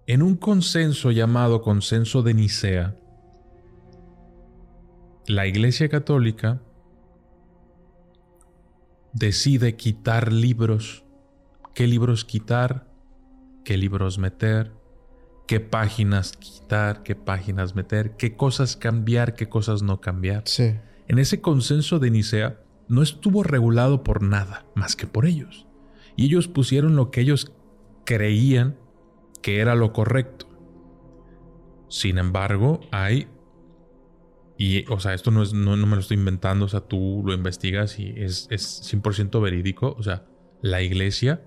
[SPEAKER 1] En un consenso llamado Consenso de Nicea, la Iglesia Católica decide quitar libros, qué libros quitar, qué libros meter, qué páginas quitar, qué páginas meter, qué cosas cambiar, qué cosas no cambiar.
[SPEAKER 2] Sí.
[SPEAKER 1] En ese consenso de Nicea no estuvo regulado por nada más que por ellos. Y ellos pusieron lo que ellos creían que era lo correcto. Sin embargo, hay y, o sea, esto no, es, no, me lo estoy inventando, o sea, tú lo investigas y es, es 100% verídico. O sea, la iglesia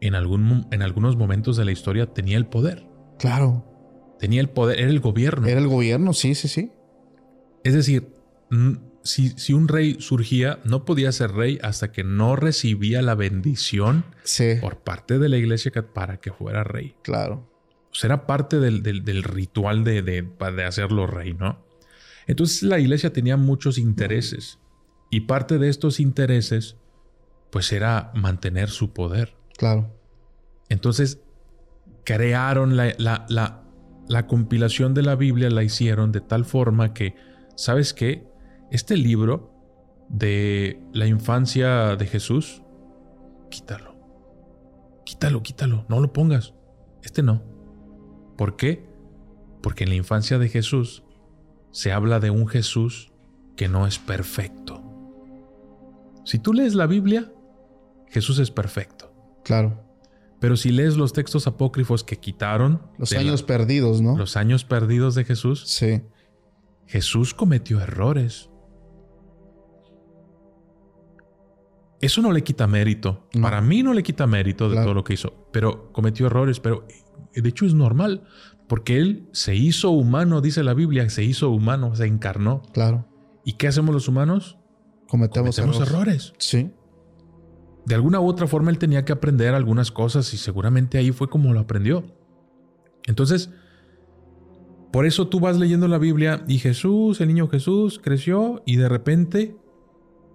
[SPEAKER 1] en, algún, en algunos momentos de la historia tenía el poder.
[SPEAKER 2] Claro.
[SPEAKER 1] Tenía el poder, era el gobierno.
[SPEAKER 2] Era el gobierno, sí, sí, sí.
[SPEAKER 1] Es decir, si, si, un rey surgía, no podía ser rey hasta que no recibía la bendición por parte de la iglesia para que fuera rey.
[SPEAKER 2] Claro.
[SPEAKER 1] O sea, era parte del, del, ritual de, de, de hacerlo rey, ¿no? Entonces la iglesia tenía muchos intereses y parte de estos intereses pues era mantener su poder.
[SPEAKER 2] Claro.
[SPEAKER 1] Entonces crearon la, la, compilación de la Biblia, la hicieron de tal forma que, ¿sabes qué? Este libro de la infancia de Jesús, quítalo. Quítalo, quítalo, no lo pongas. Este no. ¿Por qué? Porque en la infancia de Jesús se habla de un Jesús que no es perfecto. Si tú lees la Biblia, Jesús es perfecto.
[SPEAKER 2] Claro.
[SPEAKER 1] Pero si lees los textos apócrifos que quitaron...
[SPEAKER 2] Los años perdidos, ¿no?
[SPEAKER 1] Los años perdidos de Jesús.
[SPEAKER 2] Sí.
[SPEAKER 1] Jesús cometió errores. Eso no le quita mérito. Para mí no le quita mérito de todo lo que hizo. Pero cometió errores. Pero de hecho es normal, porque Él se hizo humano, dice la Biblia, se hizo humano, se encarnó.
[SPEAKER 2] Claro.
[SPEAKER 1] ¿Y qué hacemos los humanos?
[SPEAKER 2] Cometemos,
[SPEAKER 1] errores.
[SPEAKER 2] Sí.
[SPEAKER 1] De alguna u otra forma Él tenía que aprender algunas cosas y seguramente ahí fue como lo aprendió. Entonces, por eso tú vas leyendo la Biblia y Jesús, el niño Jesús, creció y de repente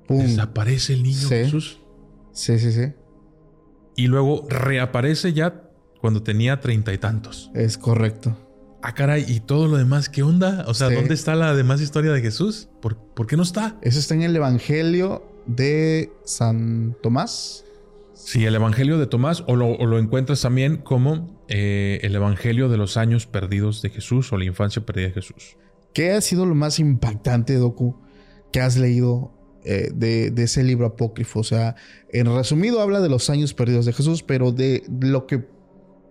[SPEAKER 1] desaparece el niño Jesús.
[SPEAKER 2] Sí, sí, sí.
[SPEAKER 1] Y luego reaparece ya cuando tenía treinta y tantos.
[SPEAKER 2] Es correcto.
[SPEAKER 1] Ah, caray, ¿y todo lo demás qué onda? O sea, ¿dónde está la demás historia de Jesús? ¿Por, qué no está?
[SPEAKER 2] Eso está en el Evangelio de San Tomás.
[SPEAKER 1] Sí, el Evangelio de Tomás, o lo, encuentras también como eh, el Evangelio de los años perdidos de Jesús o la infancia perdida de Jesús.
[SPEAKER 2] ¿Qué ha sido lo más impactante, Doku, que has leído eh, de, de, ese libro apócrifo? O sea, en resumido habla de los años perdidos de Jesús, pero de lo que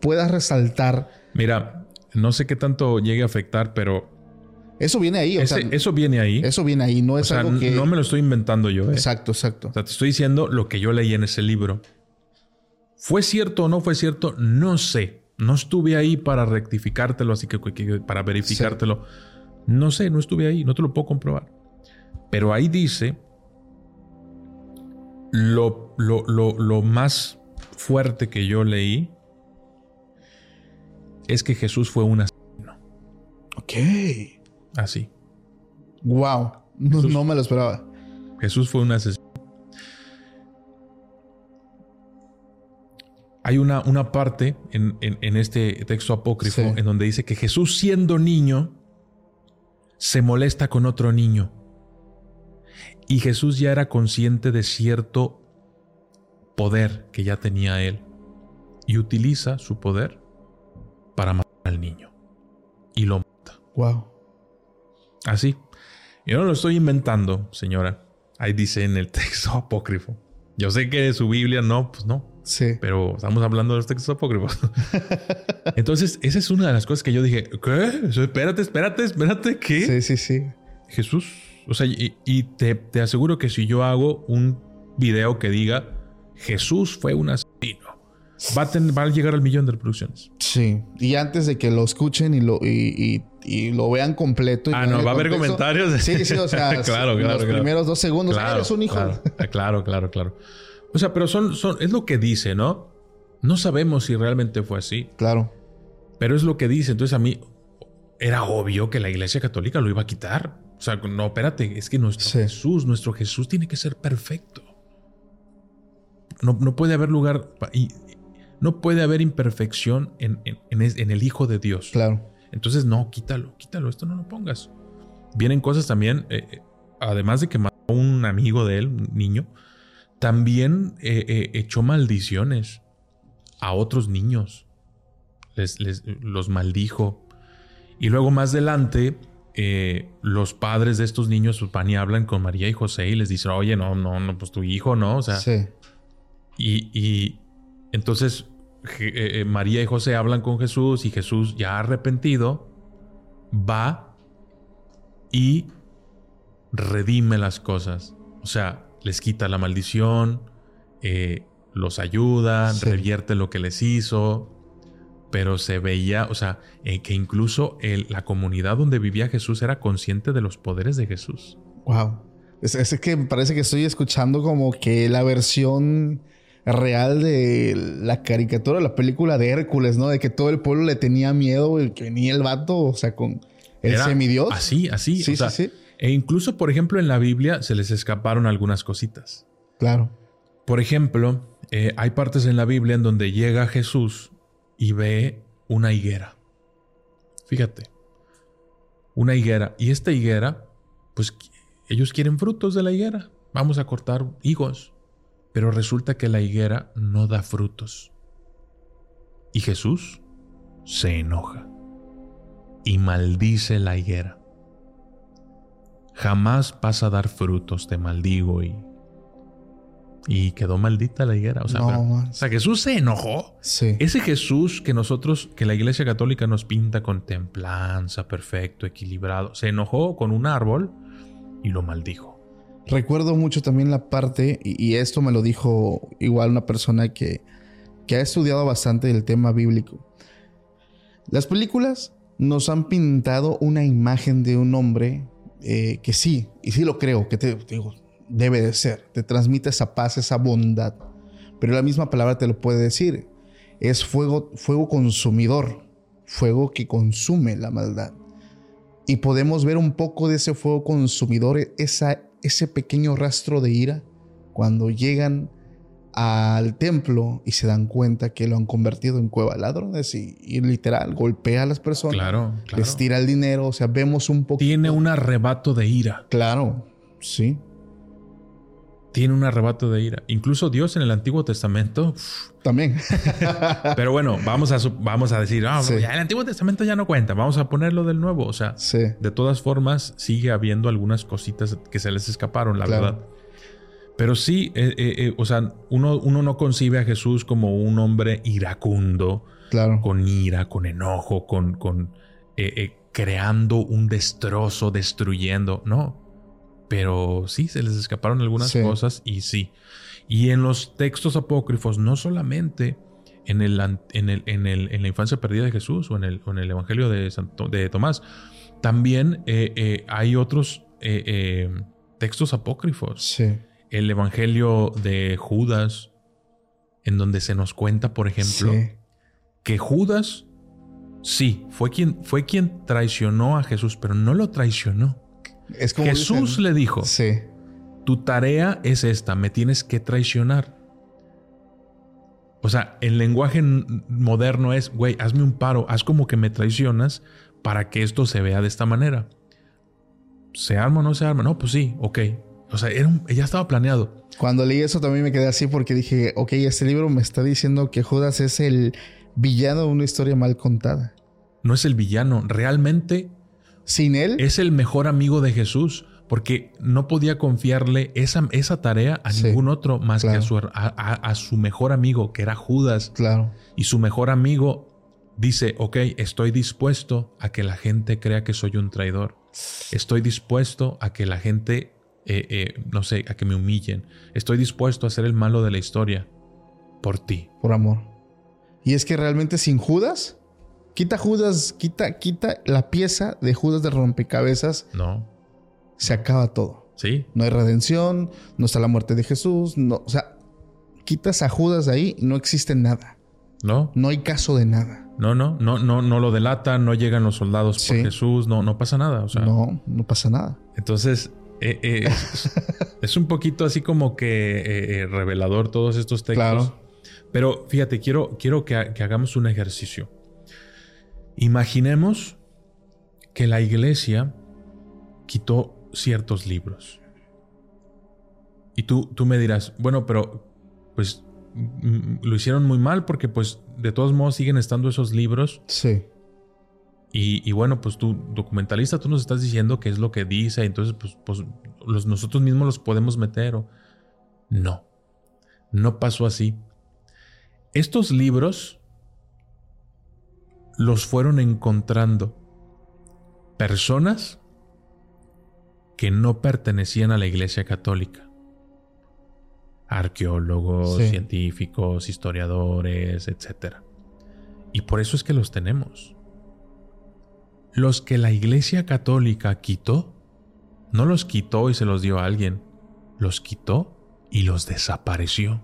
[SPEAKER 2] puedas resaltar.
[SPEAKER 1] Mira, no sé qué tanto llegue a afectar, pero.
[SPEAKER 2] Eso viene ahí.
[SPEAKER 1] eso viene ahí.
[SPEAKER 2] Eso viene ahí. No es algo que.
[SPEAKER 1] No me lo estoy inventando yo. ¿eh?
[SPEAKER 2] Exacto, exacto.
[SPEAKER 1] O sea, te estoy diciendo lo que yo leí en ese libro. ¿Fue cierto o no fue cierto? No sé. No estuve ahí para rectificártelo, así que, para verificártelo. No sé, no estuve ahí, no te lo puedo comprobar. Pero ahí dice lo, lo, lo, lo más fuerte que yo leí es que Jesús fue un asesino.
[SPEAKER 2] Ok.
[SPEAKER 1] Así.
[SPEAKER 2] Wow. No, me lo esperaba.
[SPEAKER 1] Jesús fue un asesino. Hay una, una parte en, este texto apócrifo en donde dice que Jesús siendo niño se molesta con otro niño. Y Jesús ya era consciente de cierto poder que ya tenía él. Y utiliza su poder para matar al niño. Y lo mata.
[SPEAKER 2] Wow.
[SPEAKER 1] Así. Yo no lo estoy inventando, señora. Ahí dice en el texto apócrifo. Yo sé que su Biblia no, pues no.
[SPEAKER 2] Sí.
[SPEAKER 1] Pero estamos hablando de los textos apócrifos. Entonces, esa es una de las cosas que yo dije, ¿qué? Espérate, espérate, espérate, ¿qué?
[SPEAKER 2] Sí, sí, sí.
[SPEAKER 1] Jesús. O sea, y, te, te, aseguro que si yo hago un video que diga, Jesús fue un asesino, va a, llegar al millón de reproducciones.
[SPEAKER 2] Sí. Y antes de que lo escuchen y lo, y, lo vean completo.
[SPEAKER 1] ah, no, va a haber comentarios.
[SPEAKER 2] Sí, sí, o sea,
[SPEAKER 1] claro, claro,
[SPEAKER 2] los primeros dos segundos.
[SPEAKER 1] Claro,
[SPEAKER 2] eres un hijo.
[SPEAKER 1] Claro, claro, claro, O sea, pero son, son, es lo que dice, ¿no? No sabemos si realmente fue así.
[SPEAKER 2] Claro.
[SPEAKER 1] Pero es lo que dice. Entonces a mí era obvio que la iglesia católica lo iba a quitar. O sea, no, espérate, es que nuestro Jesús, nuestro Jesús tiene que ser perfecto. No, no puede haber lugar. Y, no puede haber imperfección en, el Hijo de Dios.
[SPEAKER 2] Claro.
[SPEAKER 1] Entonces, no, quítalo, quítalo, esto no lo pongas. Vienen cosas también, eh, eh, además de que mató a un amigo de él, un niño, también eh, echó maldiciones a otros niños. Les, los maldijo. Y luego más adelante, los padres de estos niños pues, van y hablan con María y José y les dicen, oye, no, no, no, pues tu hijo, ¿no? O sea.
[SPEAKER 2] Sí.
[SPEAKER 1] y, entonces eh, eh, María y José hablan con Jesús y Jesús ya arrepentido va y redime las cosas. O sea, les quita la maldición, eh, los ayuda, revierte lo que les hizo, pero se veía, o sea, que incluso la comunidad donde vivía Jesús era consciente de los poderes de Jesús.
[SPEAKER 2] Wow. Es, es que parece que estoy escuchando como que la versión real de la caricatura, la película de Hércules, ¿no? De que todo el pueblo le tenía miedo, el que venía el vato, o sea, con el semidios.
[SPEAKER 1] Así, así.
[SPEAKER 2] Sí, sí, sí.
[SPEAKER 1] E incluso, por ejemplo, en la Biblia se les escaparon algunas cositas.
[SPEAKER 2] Claro.
[SPEAKER 1] Por ejemplo, eh, hay partes en la Biblia en donde llega Jesús y ve una higuera. Fíjate. Una higuera. Y esta higuera, pues ellos quieren frutos de la higuera. Vamos a cortar higos. Pero resulta que la higuera no da frutos. Y Jesús se enoja y maldice la higuera. Jamás vas a dar frutos, te maldigo y... Y quedó maldita la higuera. O sea, Jesús se enojó.
[SPEAKER 2] Sí.
[SPEAKER 1] Ese Jesús que nosotros, que la Iglesia Católica nos pinta con templanza, perfecto, equilibrado, se enojó con un árbol y lo maldijo.
[SPEAKER 2] Recuerdo mucho también la parte, y, esto me lo dijo igual una persona que, que ha estudiado bastante el tema bíblico. Las películas nos han pintado una imagen de un hombre eh, que sí, y sí lo creo, que te, digo, debe de ser, te transmite esa paz, esa bondad. Pero la misma palabra te lo puede decir. Es fuego, fuego consumidor, fuego que consume la maldad. Y podemos ver un poco de ese fuego consumidor, esa, ese pequeño rastro de ira, cuando llegan al templo y se dan cuenta que lo han convertido en cueva de ladrones y, literal golpea a las personas.
[SPEAKER 1] Claro,
[SPEAKER 2] Les tira el dinero. O sea, vemos un poco.
[SPEAKER 1] Tiene un arrebato de ira.
[SPEAKER 2] Claro, sí.
[SPEAKER 1] Tiene un arrebato de ira. Incluso Dios en el Antiguo Testamento.
[SPEAKER 2] También.
[SPEAKER 1] Pero bueno, vamos a, vamos a decir, ya el Antiguo Testamento ya no cuenta, vamos a ponerlo del nuevo. O sea, de todas formas, sigue habiendo algunas cositas que se les escaparon, la verdad. Pero sí, eh, eh, eh, o sea, uno, uno, no concibe a Jesús como un hombre iracundo,
[SPEAKER 2] claro.
[SPEAKER 1] con ira, con enojo, con, con creando un destrozo, destruyendo. No. Pero sí, se les escaparon algunas cosas y sí. Y en los textos apócrifos, no solamente en, el, en, el, en, el, en la infancia perdida de Jesús o en el, en el Evangelio de, de Tomás, también hay otros textos apócrifos.
[SPEAKER 2] Sí
[SPEAKER 1] el Evangelio de Judas, en donde se nos cuenta, por ejemplo, que Judas, sí, fue quien, fue quien traicionó a Jesús, pero no lo traicionó. Jesús le dijo,
[SPEAKER 2] sí.
[SPEAKER 1] tu tarea es esta, me tienes que traicionar. O sea, el lenguaje moderno es, güey, hazme un paro, haz como que me traicionas para que esto se vea de esta manera. ¿Se arma o no se arma? No, pues sí, ok. O sea, ya estaba planeado.
[SPEAKER 2] Cuando leí eso también me quedé así porque dije, ok, este libro me está diciendo que Judas es el villano de una historia mal contada.
[SPEAKER 1] No es el villano, realmente...
[SPEAKER 2] Sin él.
[SPEAKER 1] Es el mejor amigo de Jesús porque no podía confiarle esa, esa tarea a ningún otro más que a su, a su mejor amigo, que era Judas.
[SPEAKER 2] Claro.
[SPEAKER 1] Y su mejor amigo dice, ok, estoy dispuesto a que la gente crea que soy un traidor. Estoy dispuesto a que la gente eh, eh, no sé, a que me humillen. Estoy dispuesto a ser el malo de la historia por ti.
[SPEAKER 2] Por amor. Y es que realmente sin Judas, quita Judas, quita, quita la pieza de Judas de rompecabezas.
[SPEAKER 1] No.
[SPEAKER 2] Se acaba todo.
[SPEAKER 1] Sí.
[SPEAKER 2] No hay redención, no está la muerte de Jesús, no, o sea, quitas a Judas de ahí, no existe nada.
[SPEAKER 1] No.
[SPEAKER 2] No hay caso de nada.
[SPEAKER 1] No, no, no, no, no lo delata, no llegan los soldados por Jesús, no, no pasa nada. O sea,
[SPEAKER 2] no, no pasa nada.
[SPEAKER 1] Entonces, eh, eh, es, un poquito así como que eh, revelador todos estos textos. Pero fíjate, quiero, quiero que, hagamos un ejercicio. Imaginemos que la iglesia quitó ciertos libros. Y tú, tú me dirás, bueno, pero pues mm, lo hicieron muy mal porque pues de todos modos siguen estando esos libros.
[SPEAKER 2] Sí.
[SPEAKER 1] Y, bueno, pues tú, documentalista, tú nos estás diciendo qué es lo que dice, entonces pues, pues los, nosotros mismos los podemos meter. O... No, no pasó así. Estos libros los fueron encontrando personas que no pertenecían a la Iglesia Católica. Arqueólogos, científicos, historiadores, etc. Y por eso es que los tenemos. Los que la Iglesia Católica quitó, no los quitó y se los dio a alguien, los quitó y los desapareció.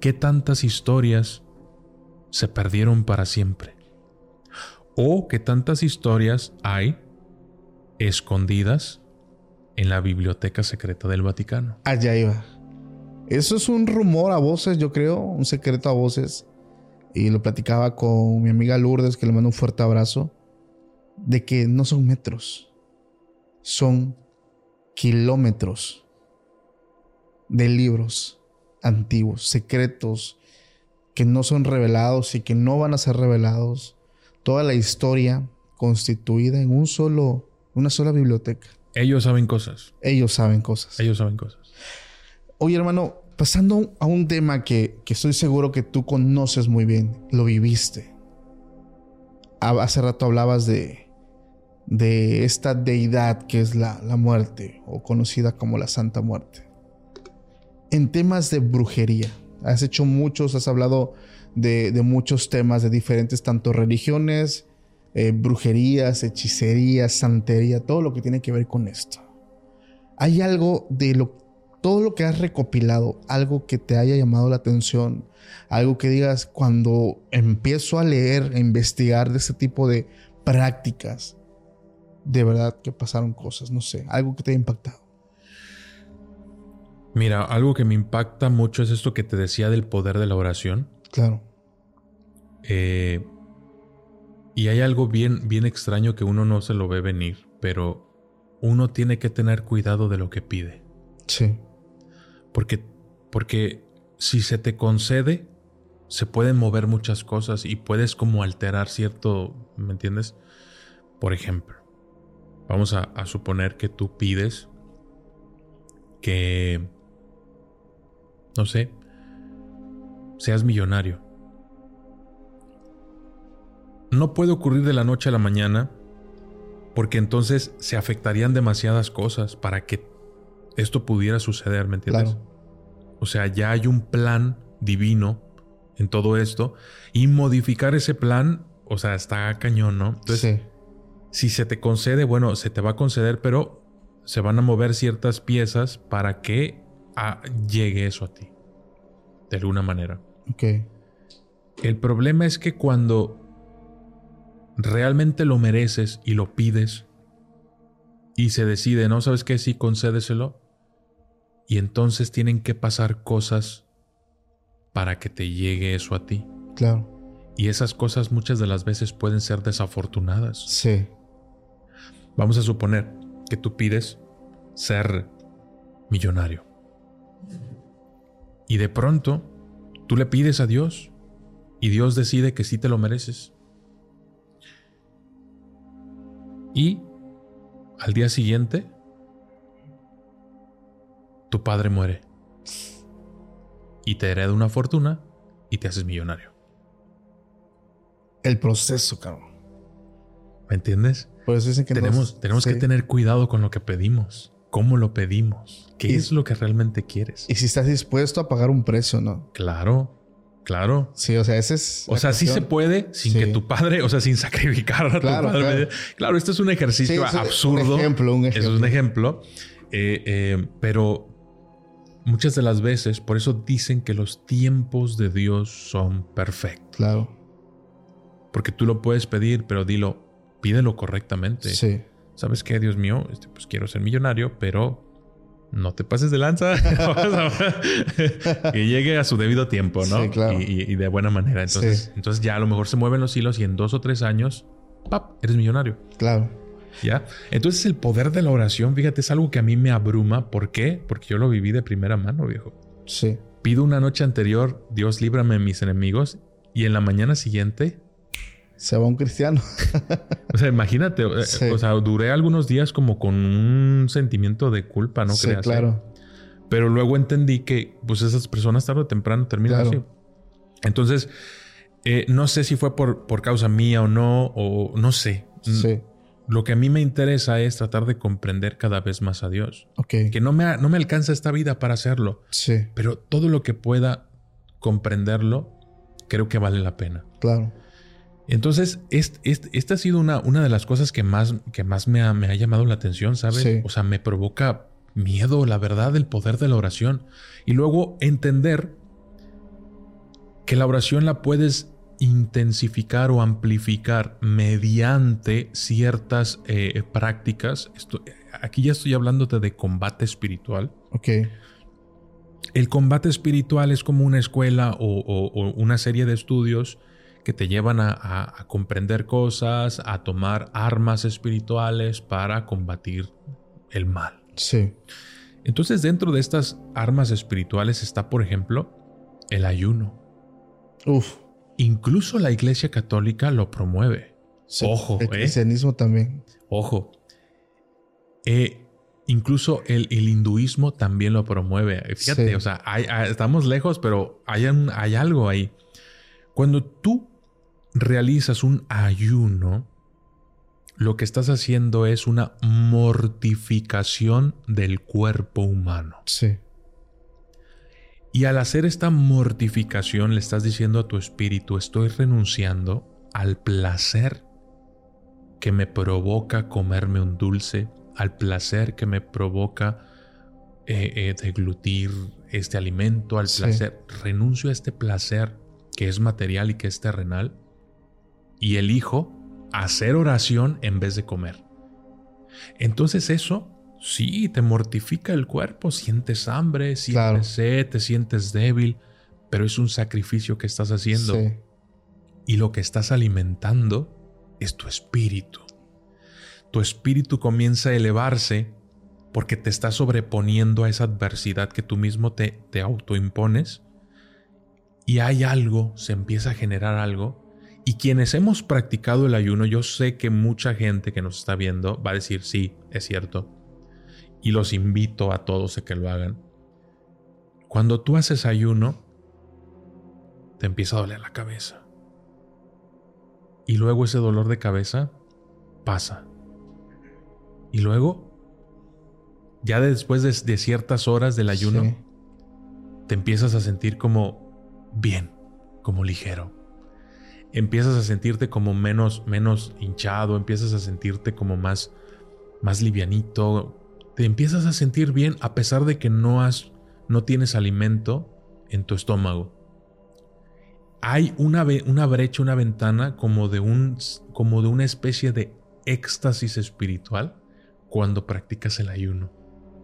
[SPEAKER 1] ¿Qué tantas historias se perdieron para siempre? ¿O qué tantas historias hay escondidas en la biblioteca secreta del Vaticano?
[SPEAKER 2] Allá iba. Eso es un rumor a voces, yo creo, un secreto a voces y lo platicaba con mi amiga Lourdes, que le mando un fuerte abrazo, de que no son metros, son kilómetros de libros antiguos, secretos, que no son revelados y que no van a ser revelados. Toda la historia constituida en un solo, una sola biblioteca.
[SPEAKER 1] Ellos saben cosas.
[SPEAKER 2] Ellos saben cosas.
[SPEAKER 1] Ellos saben cosas.
[SPEAKER 2] Oye, hermano, pasando a un tema que, estoy seguro que tú conoces muy bien, lo viviste. Hace rato hablabas de, de esta deidad que es la, la muerte, o conocida como la Santa Muerte. En temas de brujería, has hecho muchos, has hablado de, muchos temas de diferentes, tanto religiones, eh, brujerías, hechicerías, santería, todo lo que tiene que ver con esto. ¿Hay algo de lo, todo lo que has recopilado, algo que te haya llamado la atención, algo que digas cuando empiezo a leer, a investigar de ese tipo de prácticas, de verdad que pasaron cosas, no sé, algo que te haya impactado?
[SPEAKER 1] Mira, algo que me impacta mucho es esto que te decía del poder de la oración.
[SPEAKER 2] Claro.
[SPEAKER 1] Eh, y hay algo bien, bien extraño que uno no se lo ve venir, pero uno tiene que tener cuidado de lo que pide.
[SPEAKER 2] Sí.
[SPEAKER 1] Porque, porque si se te concede, se pueden mover muchas cosas y puedes como alterar cierto, ¿me entiendes? Por ejemplo, vamos a, a suponer que tú pides que, no sé, seas millonario. No puede ocurrir de la noche a la mañana porque entonces se afectarían demasiadas cosas para que esto pudiera suceder, ¿me entiendes? O sea, ya hay un plan divino en todo esto y modificar ese plan, o sea, está cañón, ¿no? Entonces, si se te concede, bueno, se te va a conceder, pero se van a mover ciertas piezas para que llegue eso a ti, de alguna manera.
[SPEAKER 2] Ok.
[SPEAKER 1] El problema es que cuando realmente lo mereces y lo pides y se decide, ¿no? ¿Sabes qué? Sí, concédeselo. Y entonces tienen que pasar cosas para que te llegue eso a ti.
[SPEAKER 2] Claro.
[SPEAKER 1] Y esas cosas muchas de las veces pueden ser desafortunadas.
[SPEAKER 2] Sí.
[SPEAKER 1] Vamos a suponer que tú pides ser millonario. Y de pronto tú le pides a Dios y Dios decide que sí te lo mereces. Y al día siguiente, tu padre muere. Y te hereda una fortuna y te haces millonario.
[SPEAKER 2] El proceso, cabrón.
[SPEAKER 1] ¿Me entiendes?
[SPEAKER 2] Por que
[SPEAKER 1] tenemos, tenemos que tener cuidado con lo que pedimos. ¿Cómo lo pedimos? ¿Qué es lo que realmente quieres?
[SPEAKER 2] Y si estás dispuesto a pagar un precio, ¿no?
[SPEAKER 1] Claro. Claro.
[SPEAKER 2] Sí, o sea, ese es.
[SPEAKER 1] O sea, sí se puede sin que tu padre, o sea, sin sacrificar a tu padre. Claro. esto es un ejercicio absurdo. Un ejemplo, un ejemplo. Es un ejemplo. Eh, eh, pero muchas de las veces, por eso dicen que los tiempos de Dios son perfectos.
[SPEAKER 2] Claro.
[SPEAKER 1] Porque tú lo puedes pedir, pero dilo, pídelo correctamente.
[SPEAKER 2] Sí.
[SPEAKER 1] ¿Sabes qué, Dios mío? Este, pues quiero ser millonario, pero no te pases de lanza. que llegue a su debido tiempo, ¿no?
[SPEAKER 2] Sí, claro.
[SPEAKER 1] y, de buena manera. Entonces, entonces ya a lo mejor se mueven los hilos y en dos o tres años, ¡pap! Eres millonario.
[SPEAKER 2] Claro.
[SPEAKER 1] ¿Ya? Entonces el poder de la oración, fíjate, es algo que a mí me abruma. ¿Por qué? Porque yo lo viví de primera mano, viejo.
[SPEAKER 2] Sí.
[SPEAKER 1] Pido una noche anterior, Dios líbrame de mis enemigos, y en la mañana siguiente
[SPEAKER 2] se va un cristiano.
[SPEAKER 1] o sea, imagínate, eh, o sea, duré algunos días como con un sentimiento de culpa, ¿no
[SPEAKER 2] sí, claro.
[SPEAKER 1] Pero luego entendí que, pues, esas personas tarde o temprano terminan así. Entonces, eh, no sé si fue por, por causa mía o no, o no sé.
[SPEAKER 2] Sí.
[SPEAKER 1] Lo que a mí me interesa es tratar de comprender cada vez más a Dios.
[SPEAKER 2] Ok.
[SPEAKER 1] Que no me, no me alcanza esta vida para hacerlo.
[SPEAKER 2] Sí.
[SPEAKER 1] Pero todo lo que pueda comprenderlo, creo que vale la pena.
[SPEAKER 2] Claro.
[SPEAKER 1] Entonces, esta ha sido una, una, de las cosas que más, que más me, ha, me ha llamado la atención, ¿sabes? O sea, me provoca miedo, la verdad, el poder de la oración. Y luego entender que la oración la puedes intensificar o amplificar mediante ciertas eh, prácticas. aquí ya estoy hablándote de combate espiritual.
[SPEAKER 2] Ok.
[SPEAKER 1] El combate espiritual es como una escuela o una serie de estudios que te llevan a, comprender cosas, a tomar armas espirituales para combatir el mal.
[SPEAKER 2] Sí.
[SPEAKER 1] Entonces dentro de estas armas espirituales está, por ejemplo, el ayuno.
[SPEAKER 2] Uf.
[SPEAKER 1] Incluso la Iglesia Católica lo promueve. Ojo,
[SPEAKER 2] el ¿eh? cristianismo también.
[SPEAKER 1] Ojo. Eh, incluso el, hinduismo también lo promueve. Fíjate, o sea, estamos lejos, pero hay, hay algo ahí. Cuando tú realizas un ayuno, lo que estás haciendo es una mortificación del cuerpo humano.
[SPEAKER 2] Sí.
[SPEAKER 1] Y al hacer esta mortificación le estás diciendo a tu espíritu, estoy renunciando al placer que me provoca comerme un dulce, al placer que me provoca eh, eh, deglutir este alimento, al placer. Renuncio a este placer que es material y que es terrenal y elijo hacer oración en vez de comer. Entonces eso sí te mortifica el cuerpo, sientes hambre, sientes sed, te sientes débil, pero es un sacrificio que estás haciendo. Y lo que estás alimentando es tu espíritu. Tu espíritu comienza a elevarse porque te estás sobreponiendo a esa adversidad que tú mismo te, te autoimpones. Y hay algo, se empieza a generar algo. Y quienes hemos practicado el ayuno, yo sé que mucha gente que nos está viendo va a decir, sí, es cierto. Y los invito a todos a que lo hagan. Cuando tú haces ayuno, te empieza a doler la cabeza. Y luego ese dolor de cabeza pasa. Y luego, ya después de, ciertas horas del ayuno, te empiezas a sentir como bien, como ligero. Empiezas a sentirte como menos, menos hinchado, empiezas a sentirte como más, más livianito. Te empiezas a sentir bien a pesar de que no, has, no tienes alimento en tu estómago. Hay una, una brecha, una ventana como de, un, como de una especie de éxtasis espiritual cuando practicas el ayuno.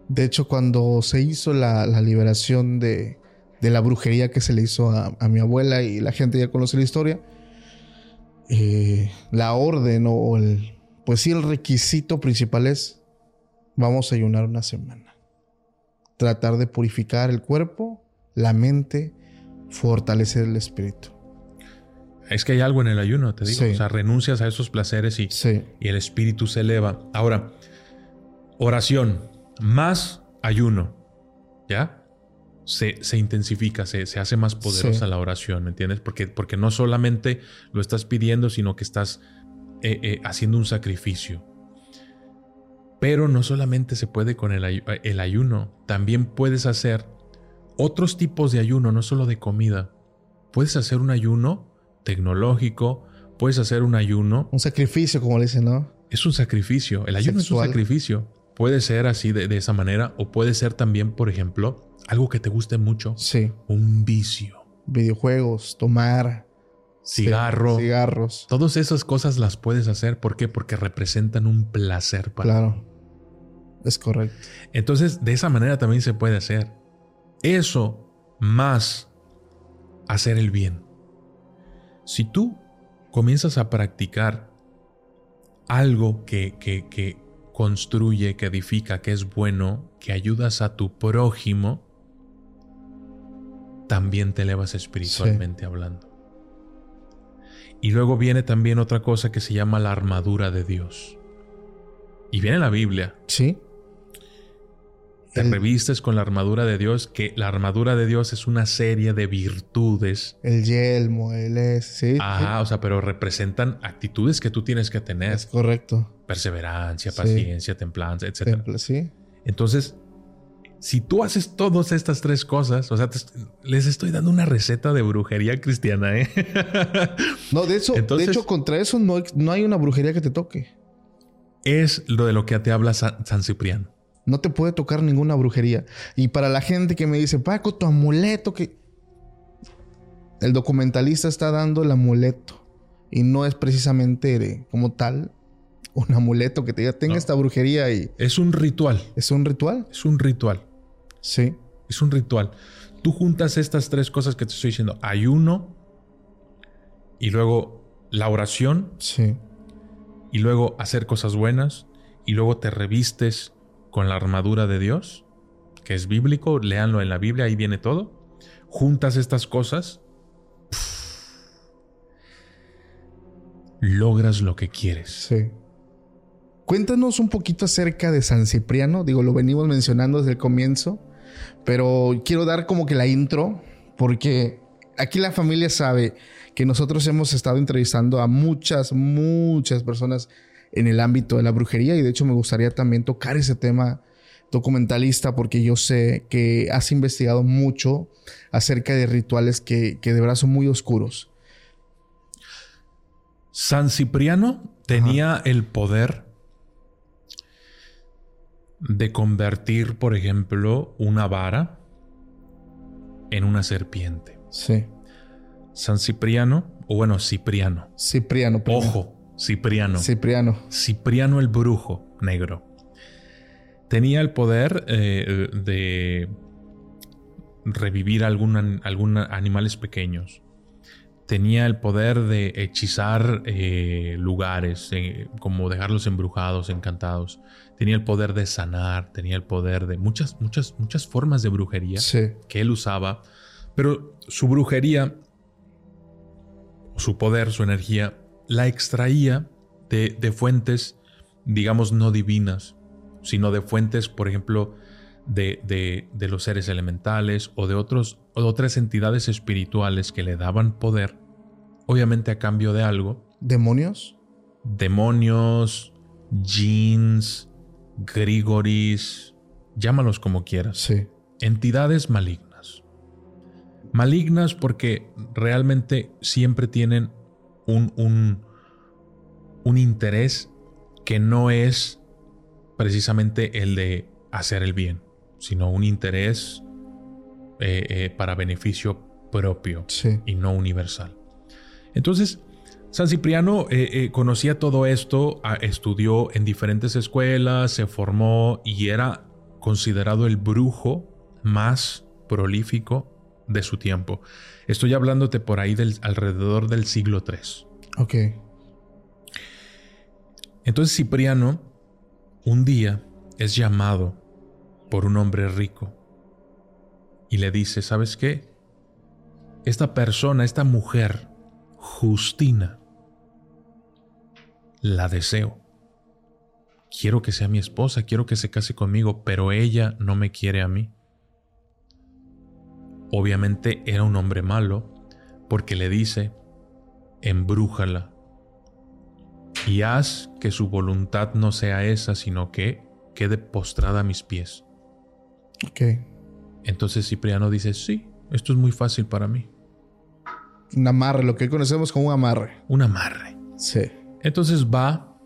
[SPEAKER 2] De hecho, cuando se hizo la, liberación de, la brujería que se le hizo a, mi abuela y la gente ya conoce la historia, eh, la orden o el, pues sí, el requisito principal es, vamos a ayunar una semana. Tratar de purificar el cuerpo, la mente, fortalecer el espíritu.
[SPEAKER 1] Es que hay algo en el ayuno, te digo. O sea, renuncias a esos placeres y, y el espíritu se eleva. Ahora, oración más ayuno, ¿ya? Se, se intensifica, se, se, hace más poderosa la oración, ¿me entiendes? Porque, porque no solamente lo estás pidiendo, sino que estás eh, eh, haciendo un sacrificio. Pero no solamente se puede con el, el ayuno, también puedes hacer otros tipos de ayuno, no solo de comida. Puedes hacer un ayuno tecnológico, puedes hacer un ayuno.
[SPEAKER 2] Un sacrificio, como le dicen, ¿no?
[SPEAKER 1] Es un sacrificio. El ayuno es un sacrificio. Puede ser así de, esa manera o puede ser también, por ejemplo, algo que te guste mucho.
[SPEAKER 2] Sí.
[SPEAKER 1] Un vicio.
[SPEAKER 2] Videojuegos, tomar.
[SPEAKER 1] Cigarro.
[SPEAKER 2] Cigarros.
[SPEAKER 1] Todas esas cosas las puedes hacer. ¿Por qué? Porque representan un placer para
[SPEAKER 2] Claro. Es correcto.
[SPEAKER 1] Entonces, de esa manera también se puede hacer. Eso más hacer el bien. Si tú comienzas a practicar algo que, que, que, construye, que edifica, que es bueno, que ayudas a tu prójimo, también te elevas espiritualmente hablando. Y luego viene también otra cosa que se llama la armadura de Dios. Y viene en la Biblia.
[SPEAKER 2] Sí.
[SPEAKER 1] Te revistes con la armadura de Dios, que la armadura de Dios es una serie de virtudes.
[SPEAKER 2] El yelmo, el es, sí.
[SPEAKER 1] Ajá, o sea, pero representan actitudes que tú tienes que tener.
[SPEAKER 2] Es correcto.
[SPEAKER 1] Perseverancia, paciencia, templanza, etc.
[SPEAKER 2] sí.
[SPEAKER 1] Entonces, si tú haces todas estas tres cosas, o sea, les estoy dando una receta de brujería cristiana, ¿eh?
[SPEAKER 2] no, de eso, de hecho, contra eso no, no hay una brujería que te toque.
[SPEAKER 1] Es lo de lo que te habla San Cipriano.
[SPEAKER 2] No te puede tocar ninguna brujería. Y para la gente que me dice, Paco, tu amuleto, que... El documentalista está dando el amuleto. Y no es precisamente como tal un amuleto que te diga, tenga esta brujería y...
[SPEAKER 1] Es un ritual.
[SPEAKER 2] ¿Es un ritual?
[SPEAKER 1] Es un ritual.
[SPEAKER 2] Sí.
[SPEAKER 1] Es un ritual. Tú juntas estas tres cosas que te estoy diciendo. Ayuno. Y luego la oración.
[SPEAKER 2] Sí.
[SPEAKER 1] Y luego hacer cosas buenas. Y luego te revistes con la armadura de Dios, que es bíblico, léanlo en la Biblia, ahí viene todo. Juntas estas cosas, logras lo que quieres.
[SPEAKER 2] Sí. Cuéntanos un poquito acerca de San Cipriano. Digo, lo venimos mencionando desde el comienzo, pero quiero dar como que la intro, porque aquí la familia sabe que nosotros hemos estado entrevistando a muchas, muchas personas en el ámbito de la brujería y de hecho me gustaría también tocar ese tema documentalista porque yo sé que has investigado mucho acerca de rituales que, de verdad son muy oscuros.
[SPEAKER 1] San Cipriano tenía el poder de convertir, por ejemplo, una vara en una serpiente.
[SPEAKER 2] Sí.
[SPEAKER 1] San Cipriano, o bueno, Cipriano.
[SPEAKER 2] Cipriano.
[SPEAKER 1] Ojo, Cipriano.
[SPEAKER 2] Cipriano.
[SPEAKER 1] Cipriano el brujo negro. Tenía el poder eh, de revivir algún, animales pequeños. Tenía el poder de hechizar eh, lugares, eh, como dejarlos embrujados, encantados. Tenía el poder de sanar, tenía el poder de muchas, muchas, muchas formas de brujería que él usaba. Pero su brujería, su poder, su energía, la extraía de, fuentes, digamos, no divinas, sino de fuentes, por ejemplo, de, los seres elementales o de, otros, otras entidades espirituales que le daban poder, obviamente a cambio de algo.
[SPEAKER 2] ¿Demonios?
[SPEAKER 1] Demonios, jeans, grigoris, llámalos como quieras.
[SPEAKER 2] Sí.
[SPEAKER 1] Entidades malignas. Malignas porque realmente siempre tienen un, un, interés que no es precisamente el de hacer el bien, sino un interés eh, eh, para beneficio propio y no universal. Entonces, San Cipriano eh, conocía todo esto, estudió en diferentes escuelas, se formó y era considerado el brujo más prolífico de su tiempo. Estoy hablándote por ahí del alrededor del siglo III.
[SPEAKER 2] Ok.
[SPEAKER 1] Entonces Cipriano un día es llamado por un hombre rico y le dice, ¿sabes qué? Esta persona, esta mujer, Justina, la deseo. Quiero que sea mi esposa, quiero que se case conmigo, pero ella no me quiere a mí. Obviamente era un hombre malo porque le dice, embrújala y haz que su voluntad no sea esa, sino que quede postrada a mis pies.
[SPEAKER 2] Ok.
[SPEAKER 1] Entonces Cipriano dice, sí, esto es muy fácil para mí.
[SPEAKER 2] Un amarre, lo que conocemos como un amarre.
[SPEAKER 1] Un amarre.
[SPEAKER 2] Sí.
[SPEAKER 1] Entonces va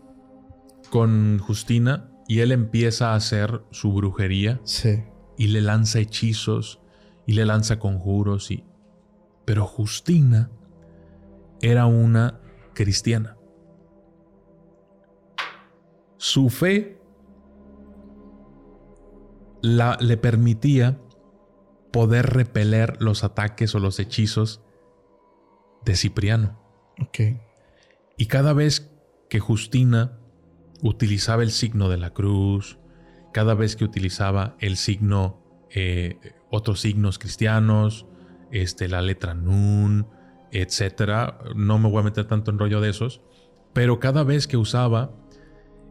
[SPEAKER 1] con Justina y él empieza a hacer su brujería.
[SPEAKER 2] Sí.
[SPEAKER 1] Y le lanza hechizos y le lanza conjuros y... Pero Justina era una cristiana. Su fe la, le permitía poder repeler los ataques o los hechizos de Cipriano. Y cada vez que Justina utilizaba el signo de la cruz, cada vez que utilizaba el signo, eh, otros signos cristianos, este, la letra Nun, etcétera. No me voy a meter tanto en rollo de esos, pero cada vez que usaba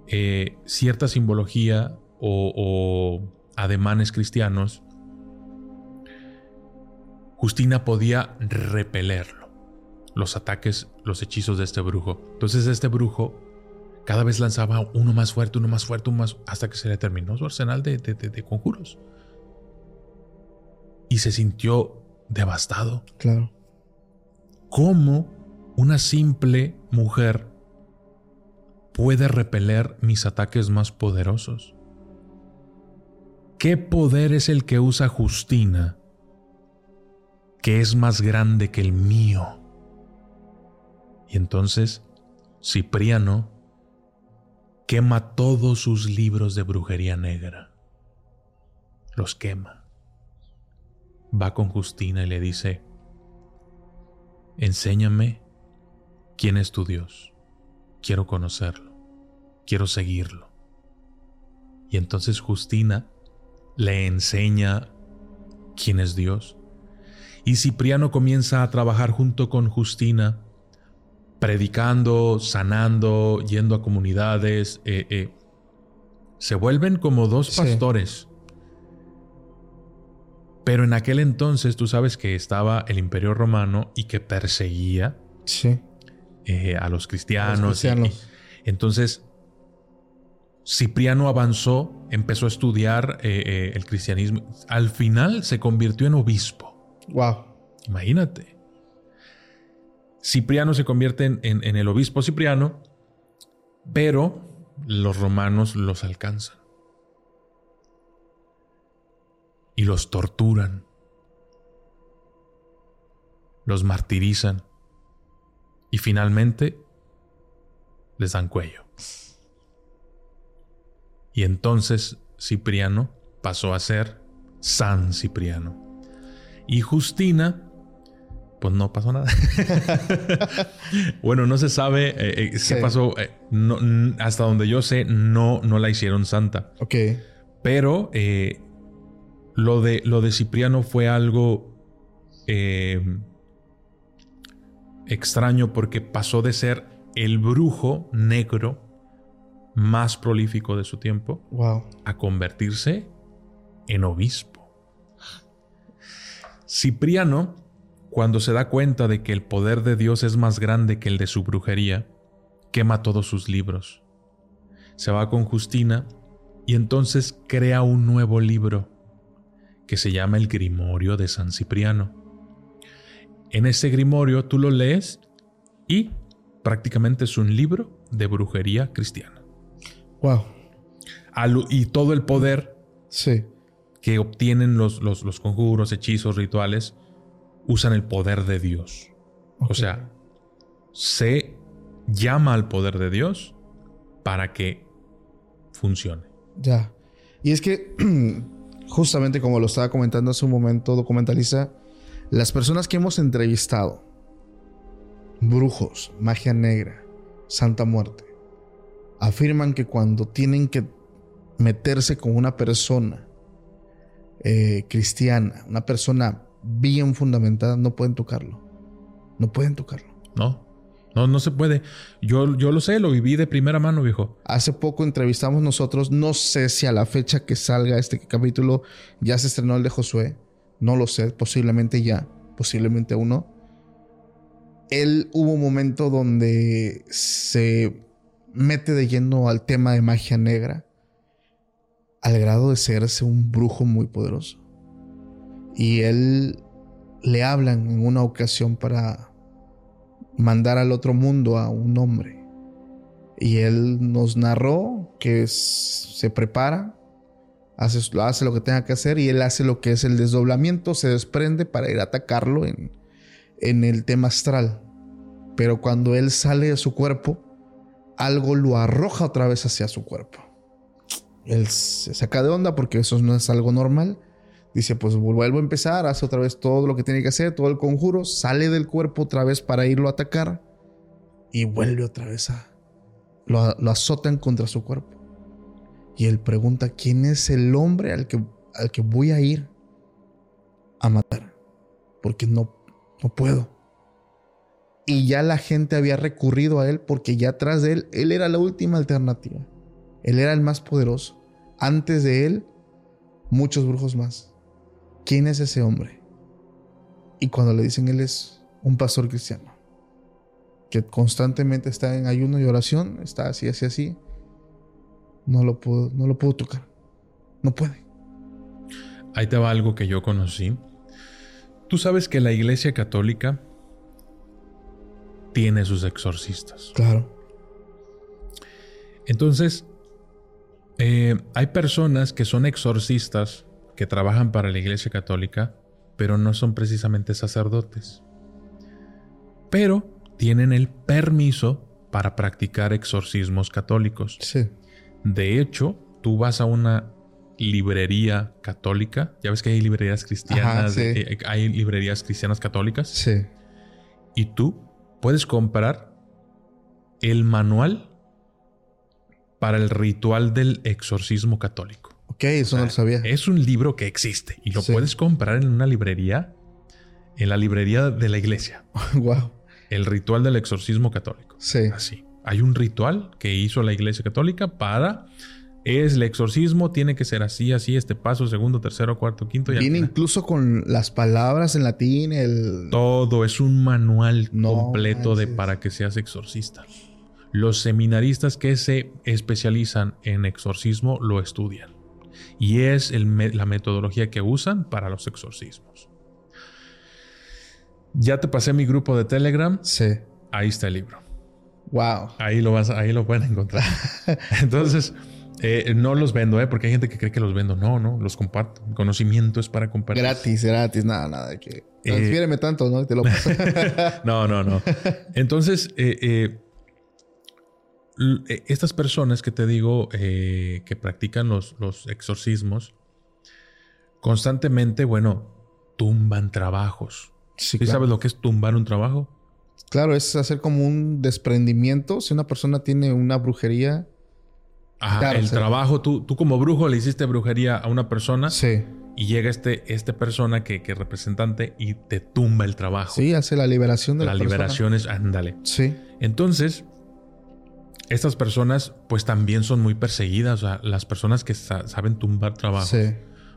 [SPEAKER 1] eh, cierta simbología o, ademanes cristianos, Justina podía repelerlo, los ataques, los hechizos de este brujo. Entonces este brujo cada vez lanzaba uno más fuerte, uno más fuerte, uno más, hasta que se le terminó su arsenal de, de conjuros. Y se sintió devastado.
[SPEAKER 2] Claro
[SPEAKER 1] cómo una simple mujer puede repeler mis ataques más poderosos. ¿Qué poder es el que usa Justina que es más grande que el mío? Y entonces Cipriano quema todos sus libros de brujería negra. Los quema. Va con Justina y le dice, Enséñame quién es tu Dios. Quiero conocerlo. Quiero seguirlo. Y entonces Justina le enseña quién es Dios. Y Cipriano comienza a trabajar junto con Justina, predicando, sanando, yendo a comunidades. Eh, eh. Se vuelven como dos pastores. Pero en aquel entonces tú sabes que estaba el imperio romano y que perseguía eh, a los cristianos. entonces, Cipriano avanzó empezó a estudiar el cristianismo. Al final se convirtió en obispo.
[SPEAKER 2] Wow.
[SPEAKER 1] Imagínate. Cipriano se convierte en, el obispo Cipriano, pero los romanos los alcanzan. Y los torturan. Los martirizan. Y finalmente les dan cuello. Y entonces Cipriano pasó a ser San Cipriano. Y Justina, pues no pasó nada. bueno, no se sabe eh, eh, qué pasó. Eh, hasta donde yo sé, no, no la hicieron santa.
[SPEAKER 2] Ok.
[SPEAKER 1] Pero lo, de, lo de Cipriano fue algo extraño porque pasó de ser el brujo negro más prolífico de su tiempo a convertirse en obispo. Cipriano, cuando se da cuenta de que el poder de Dios es más grande que el de su brujería, quema todos sus libros. Se va con Justina y entonces crea un nuevo libro que se llama el Grimorio de San Cipriano. En ese grimorio tú lo lees y prácticamente es un libro de brujería cristiana.
[SPEAKER 2] Wow.
[SPEAKER 1] y todo el poder
[SPEAKER 2] sí.
[SPEAKER 1] que obtienen los, los, conjuros, hechizos, rituales, usan el poder de Dios. O sea, se llama al poder de Dios para que funcione.
[SPEAKER 2] Ya. Y es que, justamente como lo estaba comentando hace un momento, documentaliza, las personas que hemos entrevistado, brujos, magia negra, Santa Muerte, afirman que cuando tienen que meterse con una persona eh, cristiana, una persona bien fundamentada, no pueden tocarlo. No pueden tocarlo.
[SPEAKER 1] No, no, no se puede. Yo, yo lo sé, lo viví de primera mano, viejo.
[SPEAKER 2] Hace poco entrevistamos nosotros, no sé si a la fecha que salga este capítulo ya se estrenó el de Josué. No lo sé, posiblemente ya, posiblemente uno. Él hubo un momento donde se mete de lleno al tema de magia negra al grado de serse un brujo muy poderoso. Y él le hablan en una ocasión para mandar al otro mundo a un hombre. Y él nos narró que se prepara, hace, lo que tenga que hacer y él hace lo que es el desdoblamiento, se desprende para ir a atacarlo en, en el tema astral. Pero cuando él sale de su cuerpo, algo lo arroja otra vez hacia su cuerpo. Él se saca de onda porque eso no es algo normal. Dice, pues vuelvo a empezar, hace otra vez todo lo que tiene que hacer, todo el conjuro, sale del cuerpo otra vez para irlo a atacar y vuelve otra vez a... Lo, lo azotan contra su cuerpo. Y él pregunta, ¿quién es el hombre al que, al que voy a ir a matar? Porque no, no puedo y ya la gente había recurrido a él porque ya atrás de él, él era la última alternativa. Él era el más poderoso. Antes de él, muchos brujos más. ¿Quién es ese hombre? Y cuando le dicen él es un pastor cristiano, que constantemente está en ayuno y oración, está así, así, así, no lo puedo, no lo puedo tocar. No puede.
[SPEAKER 1] Ahí te va algo que yo conocí. Tú sabes que la Iglesia Católica tiene sus exorcistas.
[SPEAKER 2] Claro.
[SPEAKER 1] Entonces, eh, hay personas que son exorcistas que trabajan para la Iglesia Católica, pero no son precisamente sacerdotes. Pero tienen el permiso para practicar exorcismos católicos.
[SPEAKER 2] Sí.
[SPEAKER 1] De hecho, tú vas a una librería católica, ya ves que hay librerías cristianas, eh, hay librerías cristianas católicas.
[SPEAKER 2] Sí.
[SPEAKER 1] Y tú puedes comprar el manual para el ritual del exorcismo católico.
[SPEAKER 2] Ok, eso no lo sabía.
[SPEAKER 1] Es un libro que existe y lo puedes comprar en una librería, en la librería de la iglesia.
[SPEAKER 2] wow.
[SPEAKER 1] El ritual del exorcismo católico.
[SPEAKER 2] Sí.
[SPEAKER 1] Así. Hay un ritual que hizo la iglesia católica para es el exorcismo, tiene que ser así, así, este paso, segundo, tercero, cuarto, quinto.
[SPEAKER 2] Y Viene incluso con las palabras en latín, el...
[SPEAKER 1] Todo, es un manual completo de para que seas exorcista. Los seminaristas que se especializan en exorcismo lo estudian. Y es la metodología que usan para los exorcismos. Ya te pasé mi grupo de Telegram.
[SPEAKER 2] Sí.
[SPEAKER 1] Ahí está el libro.
[SPEAKER 2] Wow.
[SPEAKER 1] Ahí lo vas, ahí lo pueden encontrar. Entonces, eh, no los vendo, ¿eh? Porque hay gente que cree que los vendo. No, no, los comparto. Mi conocimiento es para compartir.
[SPEAKER 2] Gratis, gratis, nada, nada. Que eh, transfiéreme tanto, ¿no? Te lo paso.
[SPEAKER 1] no, no, no. Entonces, eh, estas personas que te digo que practican los, los exorcismos, constantemente, bueno, tumban trabajos. Sí, sabes lo que es tumbar un trabajo?
[SPEAKER 2] Claro, es hacer como un desprendimiento. Si una persona tiene una brujería,
[SPEAKER 1] Ajá, el trabajo, tú, tú como brujo le hiciste brujería a una persona.
[SPEAKER 2] Sí.
[SPEAKER 1] Y llega este, este persona que, que representante y te tumba el trabajo.
[SPEAKER 2] Sí, hace la liberación de
[SPEAKER 1] la, la liberación es, ándale.
[SPEAKER 2] Sí.
[SPEAKER 1] Entonces, estas personas pues también son muy perseguidas. O sea, las personas que saben tumbar trabajo. Sí.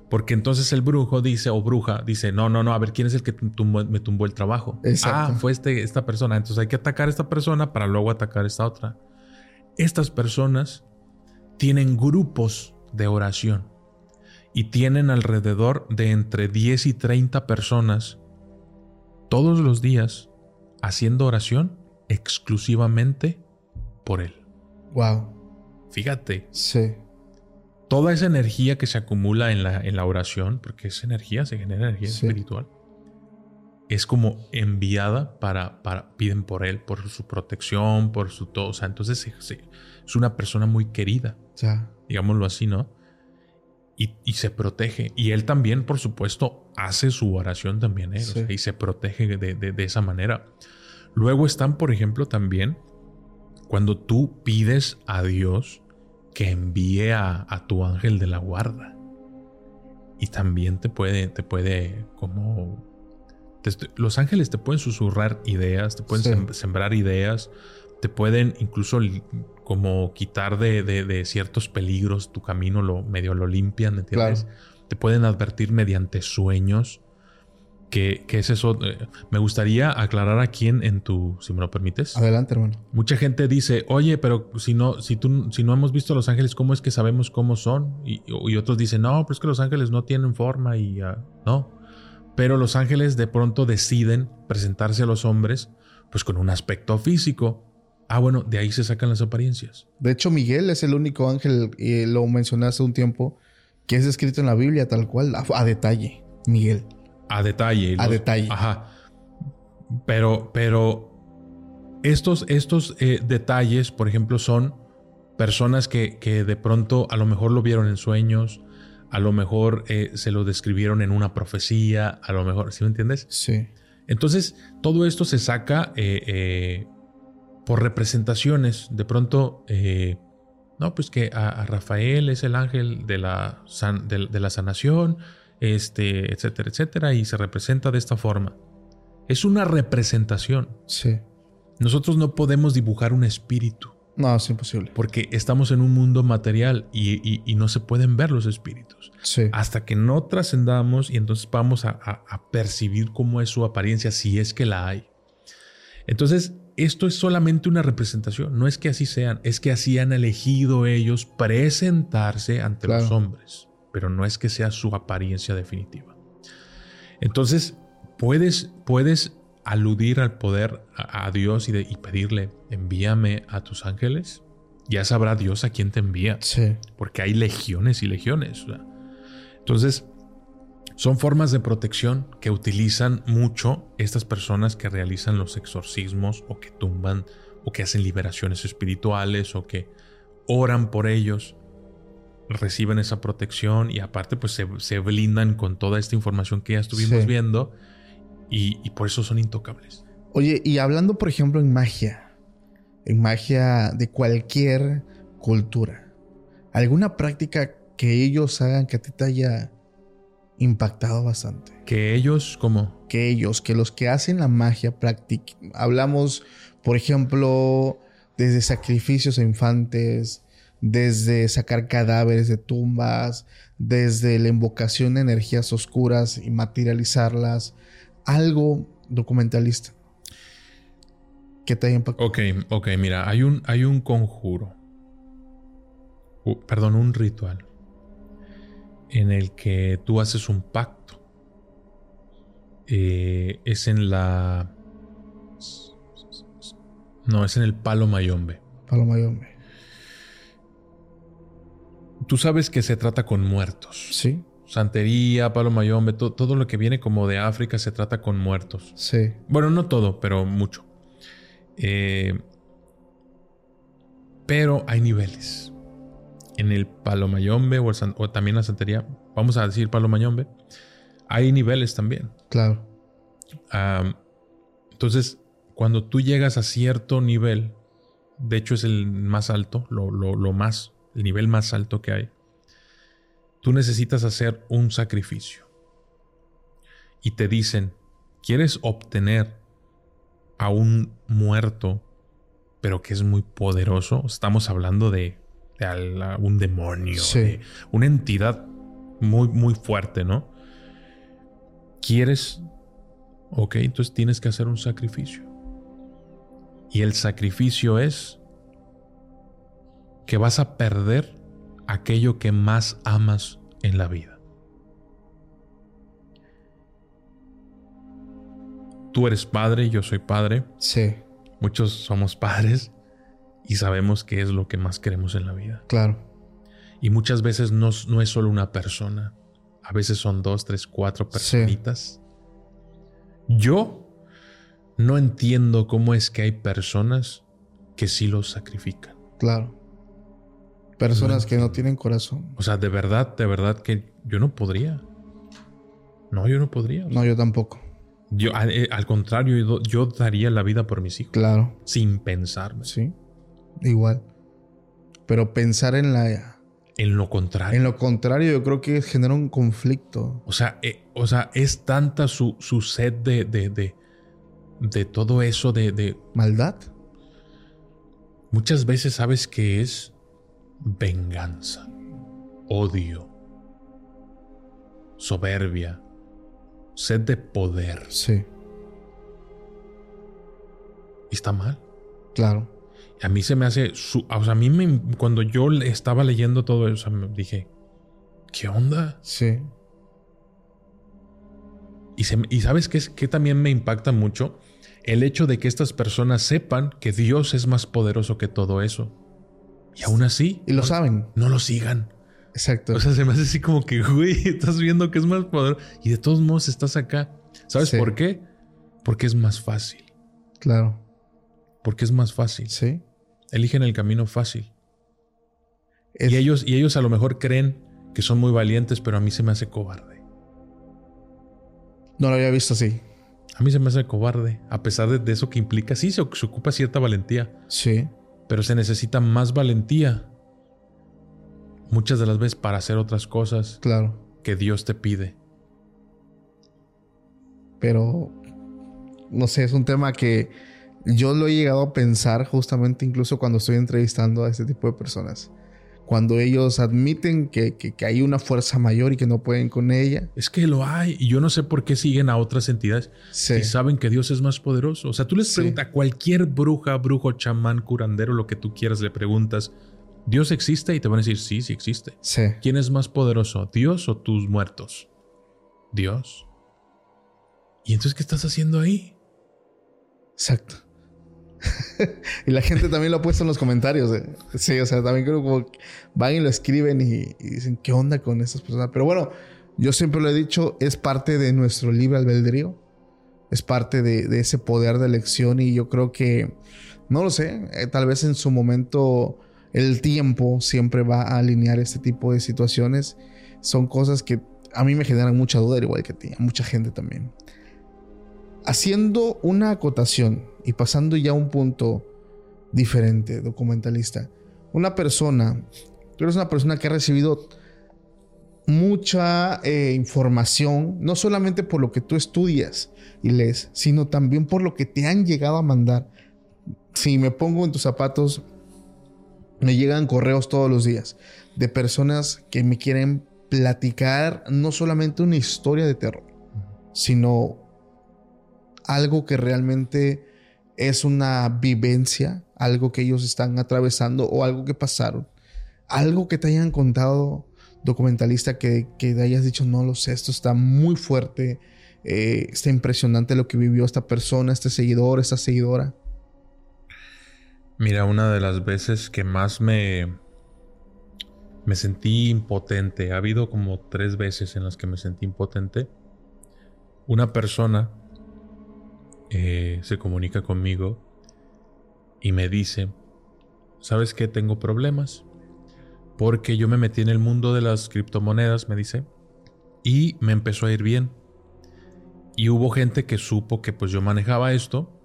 [SPEAKER 1] Porque entonces el brujo dice, o bruja, dice, no, no, no, a ver, ¿quién es el que me tumbó el trabajo?
[SPEAKER 2] Exacto.
[SPEAKER 1] Ah, fue este, esta persona. Entonces hay que atacar a esta persona para luego atacar a esta otra. Estas personas tienen grupos de oración y tienen alrededor de entre 10 y 30 personas todos los días haciendo oración exclusivamente por él.
[SPEAKER 2] Wow.
[SPEAKER 1] Fíjate.
[SPEAKER 2] Sí.
[SPEAKER 1] Toda esa energía que se acumula en la, en la oración, porque esa energía se genera energía espiritual, es como enviada para, para, piden por él, por su protección, por su todo. O sea, entonces es una persona muy querida. Digámoslo así, ¿no? Y, se protege. Y él también, por supuesto, hace su oración también, ¿eh? y se protege de, esa manera. Luego están, por ejemplo, también cuando tú pides a Dios que envíe a, tu ángel de la guarda. Y también te puede, te puede como... los ángeles te pueden susurrar ideas, te pueden sembrar ideas, te pueden incluso como quitar de, ciertos peligros tu camino, lo medio lo limpian, ¿entiendes? Te pueden advertir mediante sueños. Que, es eso. Eh, me gustaría aclarar aquí en, en, tu, si me lo permites.
[SPEAKER 2] Adelante, hermano.
[SPEAKER 1] Mucha gente dice, oye, pero si no, si tú, si no hemos visto a los ángeles, ¿cómo es que sabemos cómo son? Y, otros dicen, no, pero es que los ángeles no tienen forma y no. Pero los ángeles de pronto deciden presentarse a los hombres, pues con un aspecto físico. Ah, bueno, de ahí se sacan las apariencias.
[SPEAKER 2] De hecho, Miguel es el único ángel, y lo mencioné hace un tiempo, que es escrito en la Biblia tal cual, a, detalle. Miguel.
[SPEAKER 1] A detalle.
[SPEAKER 2] a detalle.
[SPEAKER 1] Ajá. Pero, pero estos, estos eh, detalles, por ejemplo, son personas que, que, de pronto a lo mejor lo vieron en sueños, a lo mejor eh, se lo describieron en una profecía, a lo mejor, ¿sí me entiendes?
[SPEAKER 2] Sí.
[SPEAKER 1] Entonces, todo esto se saca eh, por representaciones. De pronto, eh, no, pues que a, Rafael es el ángel de la, de, la sanación, este, etcétera, etcétera, y se representa de esta forma. Es una representación.
[SPEAKER 2] Sí.
[SPEAKER 1] Nosotros no podemos dibujar un espíritu.
[SPEAKER 2] No, es imposible.
[SPEAKER 1] Porque estamos en un mundo material y, no se pueden ver los espíritus.
[SPEAKER 2] Sí.
[SPEAKER 1] Hasta que no trascendamos y entonces vamos a, a percibir cómo es su apariencia, si es que la hay. Entonces, esto es solamente una representación, no es que así sean, es que así han elegido ellos presentarse ante los hombres, pero no es que sea su apariencia definitiva. Entonces, puedes, puedes aludir al poder a, Dios y, y, pedirle, envíame a tus ángeles. Ya sabrá Dios a quién te envía.
[SPEAKER 2] Sí.
[SPEAKER 1] Porque hay legiones y legiones. Entonces, son formas de protección que utilizan mucho estas personas que realizan los exorcismos o que tumban o que hacen liberaciones espirituales o que oran por ellos, reciben esa protección y aparte pues se, blindan con toda esta información que ya estuvimos viendo y, y por eso son intocables.
[SPEAKER 2] Oye, y hablando por ejemplo en magia, en magia de cualquier cultura, ¿alguna práctica que ellos hagan que a ti te haya impactado bastante.
[SPEAKER 1] Que ellos, ¿cómo?
[SPEAKER 2] Que ellos, que los que hacen la magia práctica. Hablamos, por ejemplo, desde sacrificios a infantes, desde sacar cadáveres de tumbas, desde la invocación de energías oscuras y materializarlas. Algo documentalista. ¿Qué te haya impactado?
[SPEAKER 1] Ok, ok, mira, hay un, hay un conjuro. perdón, un ritual en el que tú haces un pacto. Eh, es en la... No, es en el palo mayombe.
[SPEAKER 2] Palo mayombe.
[SPEAKER 1] Tú sabes que se trata con muertos.
[SPEAKER 2] Sí.
[SPEAKER 1] Santería, palo mayombe, todo lo que viene como de África se trata con muertos.
[SPEAKER 2] Sí.
[SPEAKER 1] Bueno, no todo, pero mucho. Eh, pero hay niveles. En el palomayombe o, o también la santería, vamos a decir palomayombe, hay niveles también.
[SPEAKER 2] Claro.
[SPEAKER 1] entonces, cuando tú llegas a cierto nivel, de hecho es el más alto, lo, lo más, el nivel más alto que hay, tú necesitas hacer un sacrificio. Y te dicen, ¿quieres obtener a un muerto pero que es muy poderoso. Estamos hablando de, un demonio, de una entidad muy, muy fuerte, ¿no? ¿Quieres? Ok, entonces tienes que hacer un sacrificio. Y el sacrificio es que vas a perder aquello que más amas en la vida. Tú eres padre, yo soy padre.
[SPEAKER 2] Sí.
[SPEAKER 1] Muchos somos padres y sabemos qué es lo que más queremos en la vida.
[SPEAKER 2] Claro.
[SPEAKER 1] Y muchas veces no, no es solo una persona. A veces son dos, tres, cuatro personitas. Yo no entiendo cómo es que hay personas que sí los sacrifican.
[SPEAKER 2] Claro. Personas que no tienen corazón.
[SPEAKER 1] O sea, de verdad, de verdad que yo no podría. No, yo no podría.
[SPEAKER 2] No, yo tampoco.
[SPEAKER 1] Yo, eh, al, contrario, yo, daría la vida por mis hijos.
[SPEAKER 2] Claro.
[SPEAKER 1] Sin pensarme.
[SPEAKER 2] Sí. Igual. Pero pensar en la.
[SPEAKER 1] En lo contrario.
[SPEAKER 2] En lo contrario, yo creo que genera un conflicto.
[SPEAKER 1] O sea, eh, o sea es tanta su, su sed de, de, de, de, todo eso de, de.
[SPEAKER 2] ¿Maldad?
[SPEAKER 1] Muchas veces sabes que es venganza, odio, soberbia, sed de poder.
[SPEAKER 2] Sí.
[SPEAKER 1] Y está mal.
[SPEAKER 2] Claro.
[SPEAKER 1] A mí se me hace. Su, o sea, a mí me, cuando yo estaba leyendo todo eso, me dije, ¿qué onda?
[SPEAKER 2] Sí.
[SPEAKER 1] Y, y sabes qué, qué también me impacta mucho? El hecho de que estas personas sepan que Dios es más poderoso que todo eso. Y aún así.
[SPEAKER 2] Y lo saben.
[SPEAKER 1] No lo sigan.
[SPEAKER 2] Exacto.
[SPEAKER 1] O sea, se me hace así como que, güey, estás viendo que es más poder y de todos modos estás acá. ¿Sabes por qué? Porque es más fácil.
[SPEAKER 2] Claro.
[SPEAKER 1] Porque es más fácil.
[SPEAKER 2] Sí.
[SPEAKER 1] Eligen el camino fácil. Y, ellos, y ellos a lo mejor creen que son muy valientes, pero a mí se me hace cobarde.
[SPEAKER 2] No lo había visto así.
[SPEAKER 1] A mí se me hace cobarde, a pesar de, eso que implica. Sí, se ocupa cierta valentía.
[SPEAKER 2] Sí.
[SPEAKER 1] Pero se necesita más valentía muchas de las veces para hacer otras cosas
[SPEAKER 2] claro.
[SPEAKER 1] que Dios te pide.
[SPEAKER 2] Pero, no sé, es un tema que yo lo he llegado a pensar justamente incluso cuando estoy entrevistando a este tipo de personas. Cuando ellos admiten que, hay una fuerza mayor y que no pueden con ella.
[SPEAKER 1] Es que lo hay. Y yo no sé por qué siguen a otras entidades si saben que Dios es más poderoso. O sea, tú les preguntas a cualquier bruja, brujo, chamán, curandero, lo que tú quieras, le preguntas, Dios existe y te van a decir, sí, sí existe.
[SPEAKER 2] Sí.
[SPEAKER 1] ¿Quién es más poderoso, Dios o tus muertos? Dios. ¿Y entonces qué estás haciendo ahí?
[SPEAKER 2] Exacto. y la gente también lo ha puesto en los comentarios. Eh. Sí, o sea, también creo que van y lo escriben y, dicen, ¿qué onda con estas personas? Pero bueno, yo siempre lo he dicho, es parte de nuestro libre albedrío. Es parte de, de ese poder de elección y yo creo que, no lo sé, eh, tal vez en su momento el tiempo siempre va a alinear este tipo de situaciones. Son cosas que a mí me generan mucha duda, igual que a ti, a mucha gente también. Haciendo una acotación y pasando ya a un punto diferente, documentalista. Una persona, tú eres una persona que ha recibido mucha eh, información, no solamente por lo que tú estudias y lees, sino también por lo que te han llegado a mandar. Si me pongo en tus zapatos, me llegan correos todos los días de personas que me quieren platicar no solamente una historia de terror, sino algo que realmente es una vivencia, algo que ellos están atravesando o algo que pasaron, algo que te hayan contado documentalista que, que hayas dicho, no lo sé, esto está muy fuerte, eh, está impresionante lo que vivió esta persona, este seguidor, esta seguidora?
[SPEAKER 1] Mira, una de las veces que más me, me sentí impotente, ha habido como tres veces en las que me sentí impotente. Una persona eh, se comunica conmigo y me dice, ¿sabes qué? Tengo problemas. Porque yo me metí en el mundo de las criptomonedas, me dice, y me empezó a ir bien. Y hubo gente que supo que pues yo manejaba esto.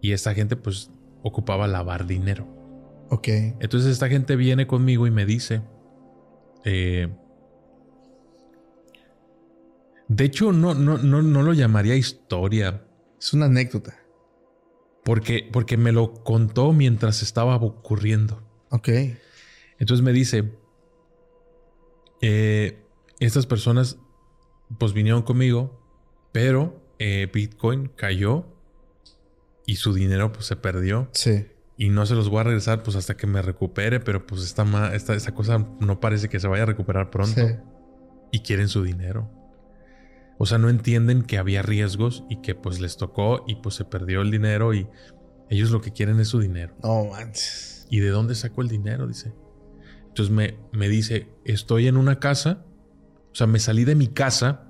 [SPEAKER 1] Y esta gente pues ocupaba lavar dinero.
[SPEAKER 2] Ok.
[SPEAKER 1] Entonces esta gente viene conmigo y me dice, eh, de hecho no, no, no, no lo llamaría historia.
[SPEAKER 2] Es una anécdota.
[SPEAKER 1] Porque, porque me lo contó mientras estaba ocurriendo.
[SPEAKER 2] Ok.
[SPEAKER 1] Entonces me dice, eh, estas personas pues vinieron conmigo, pero eh, Bitcoin cayó y su dinero pues se perdió.
[SPEAKER 2] Sí.
[SPEAKER 1] Y no se los voy a regresar pues hasta que me recupere, pero pues esta, esta, esta cosa no parece que se vaya a recuperar pronto. Sí. Y quieren su dinero. O sea, no entienden que había riesgos y que pues les tocó y pues se perdió el dinero y ellos lo que quieren es su dinero.
[SPEAKER 2] No manches.
[SPEAKER 1] ¿Y de dónde sacó el dinero? Dice. Entonces me, me dice, estoy en una casa, o sea, me salí de mi casa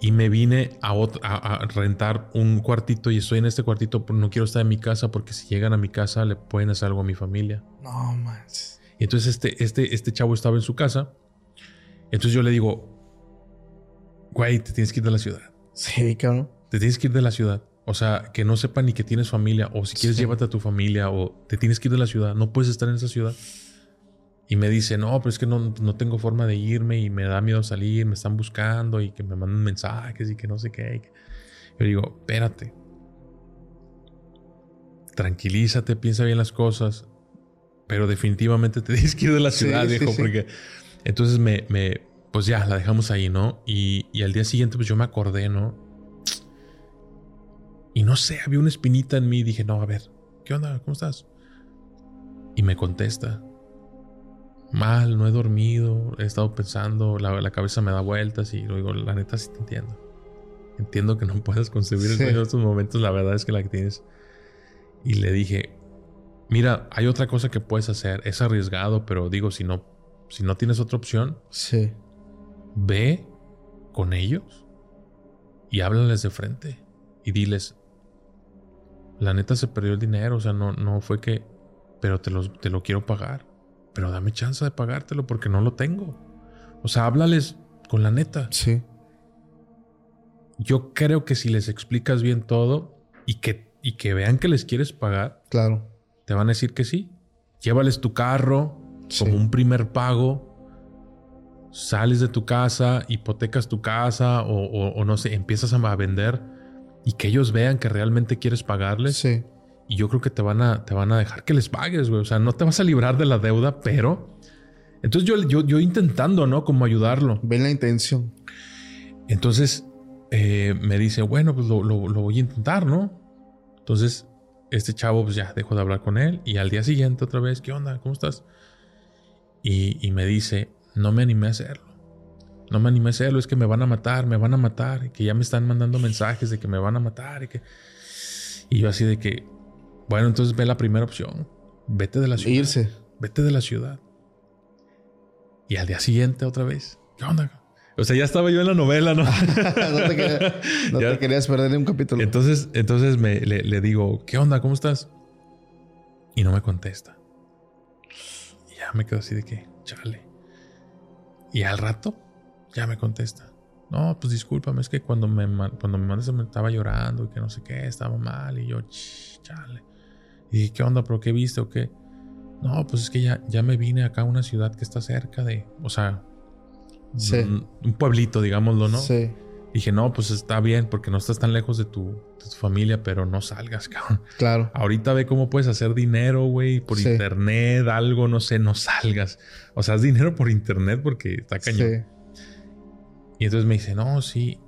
[SPEAKER 1] y me vine a, a, rentar un cuartito y estoy en este cuartito, pero no quiero estar en mi casa porque si llegan a mi casa le pueden hacer algo a mi familia.
[SPEAKER 2] No manches.
[SPEAKER 1] Y entonces este, este, este chavo estaba en su casa. Entonces yo le digo, güey, te tienes que ir de la ciudad.
[SPEAKER 2] Sí, cabrón.
[SPEAKER 1] Te tienes que ir de la ciudad. O sea, que no sepa ni que tienes familia, o si quieres, llévate a tu familia, o te tienes que ir de la ciudad. No puedes estar en esa ciudad. Y me dice, no, pero es que no, no tengo forma de irme y me da miedo salir, me están buscando y que me mandan mensajes y que no sé qué. Yo digo, espérate. Tranquilízate, piensa bien las cosas. Pero definitivamente te tienes que ir de la ciudad, viejo, porque entonces me, me, pues ya, la dejamos ahí, ¿no? Y, y al día siguiente, pues yo me acordé, ¿no? Y no sé, había una espinita en mí. Dije, no, a ver, ¿qué onda? ¿Cómo estás? Y me contesta, mal, no he dormido, he estado pensando, la, cabeza me da vueltas y digo, la neta sí te entiendo. Entiendo que no puedas concebir en estos momentos, la verdad es que la que tienes. Y le dije, mira, hay otra cosa que puedes hacer, es arriesgado, pero digo, si no, si no tienes otra opción,
[SPEAKER 2] sí.
[SPEAKER 1] Ve con ellos y háblales de frente y diles, la neta se perdió el dinero, o sea, no, no fue que, pero te, te lo quiero pagar pero dame chance de pagártelo porque no lo tengo. O sea, háblales con la neta.
[SPEAKER 2] Sí.
[SPEAKER 1] Yo creo que si les explicas bien todo y que, y que vean que les quieres pagar,
[SPEAKER 2] claro.
[SPEAKER 1] te van a decir que sí. Llévales tu carro como un primer pago. Sales de tu casa, hipotecas tu casa o, o no sé, empiezas a vender y que ellos vean que realmente quieres pagarles.
[SPEAKER 2] Sí.
[SPEAKER 1] Y yo creo que te van a, te van a dejar que les pagues, güey. O sea, no te vas a librar de la deuda, pero... Entonces yo, yo, yo intentando, ¿no? Como ayudarlo.
[SPEAKER 2] Ven la intención.
[SPEAKER 1] Entonces eh, me dice, bueno, pues lo, lo, voy a intentar, ¿no? Entonces este chavo, pues ya dejo de hablar con él. Y al día siguiente otra vez, ¿qué onda? ¿Cómo estás? Y, y me dice, no me animé a hacerlo. No me animé a hacerlo, es que me van a matar, me van a matar. Y que ya me están mandando mensajes de que me van a matar. Y, que... y yo así de que, bueno, entonces ve la primera opción. Vete de la ciudad.
[SPEAKER 2] Irse.
[SPEAKER 1] Vete de la ciudad. Y al día siguiente otra vez. ¿Qué onda? O sea, ya estaba yo en la novela, ¿no?
[SPEAKER 2] no, te, querías perder ni un capítulo.
[SPEAKER 1] Entonces, entonces me, le, digo, ¿qué onda? ¿Cómo estás? Y no me contesta. Y ya me quedo así de que, chale. Y al rato, ya me contesta. No, pues discúlpame, es que cuando me, cuando me mandaste me estaba llorando y que no sé qué, estaba mal. Y yo, chale. Y ¿qué onda? ¿Pero qué viste o qué? No, pues es que ya, ya me vine acá a una ciudad que está cerca de, o sea, un, pueblito, digámoslo, ¿no?
[SPEAKER 2] Sí.
[SPEAKER 1] Dije, no, pues está bien porque no estás tan lejos de tu, familia, pero no salgas, cabrón.
[SPEAKER 2] Claro.
[SPEAKER 1] Ahorita ve cómo puedes hacer dinero, güey, por internet, algo, no sé, no salgas. O sea, haz dinero por internet porque está cañón. Sí. Y entonces me dice, no, sí.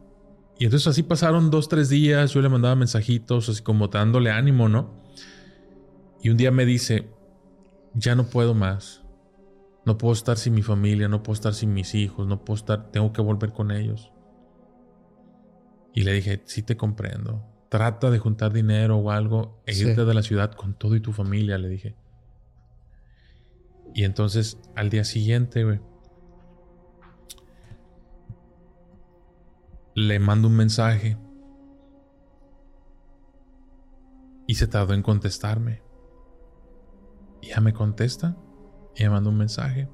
[SPEAKER 1] Y entonces así pasaron dos, tres días, yo le mandaba mensajitos, así como dándole ánimo, ¿no? Y un día me dice, ya no puedo más. No puedo estar sin mi familia, no puedo estar sin mis hijos, no puedo estar, tengo que volver con ellos. Y le dije, sí te comprendo. Trata de juntar dinero o algo e irte de la ciudad con todo y tu familia, le dije. Y entonces al día siguiente, güey, le mando un mensaje y se tardó en contestarme. Y ya me contesta y me manda un mensaje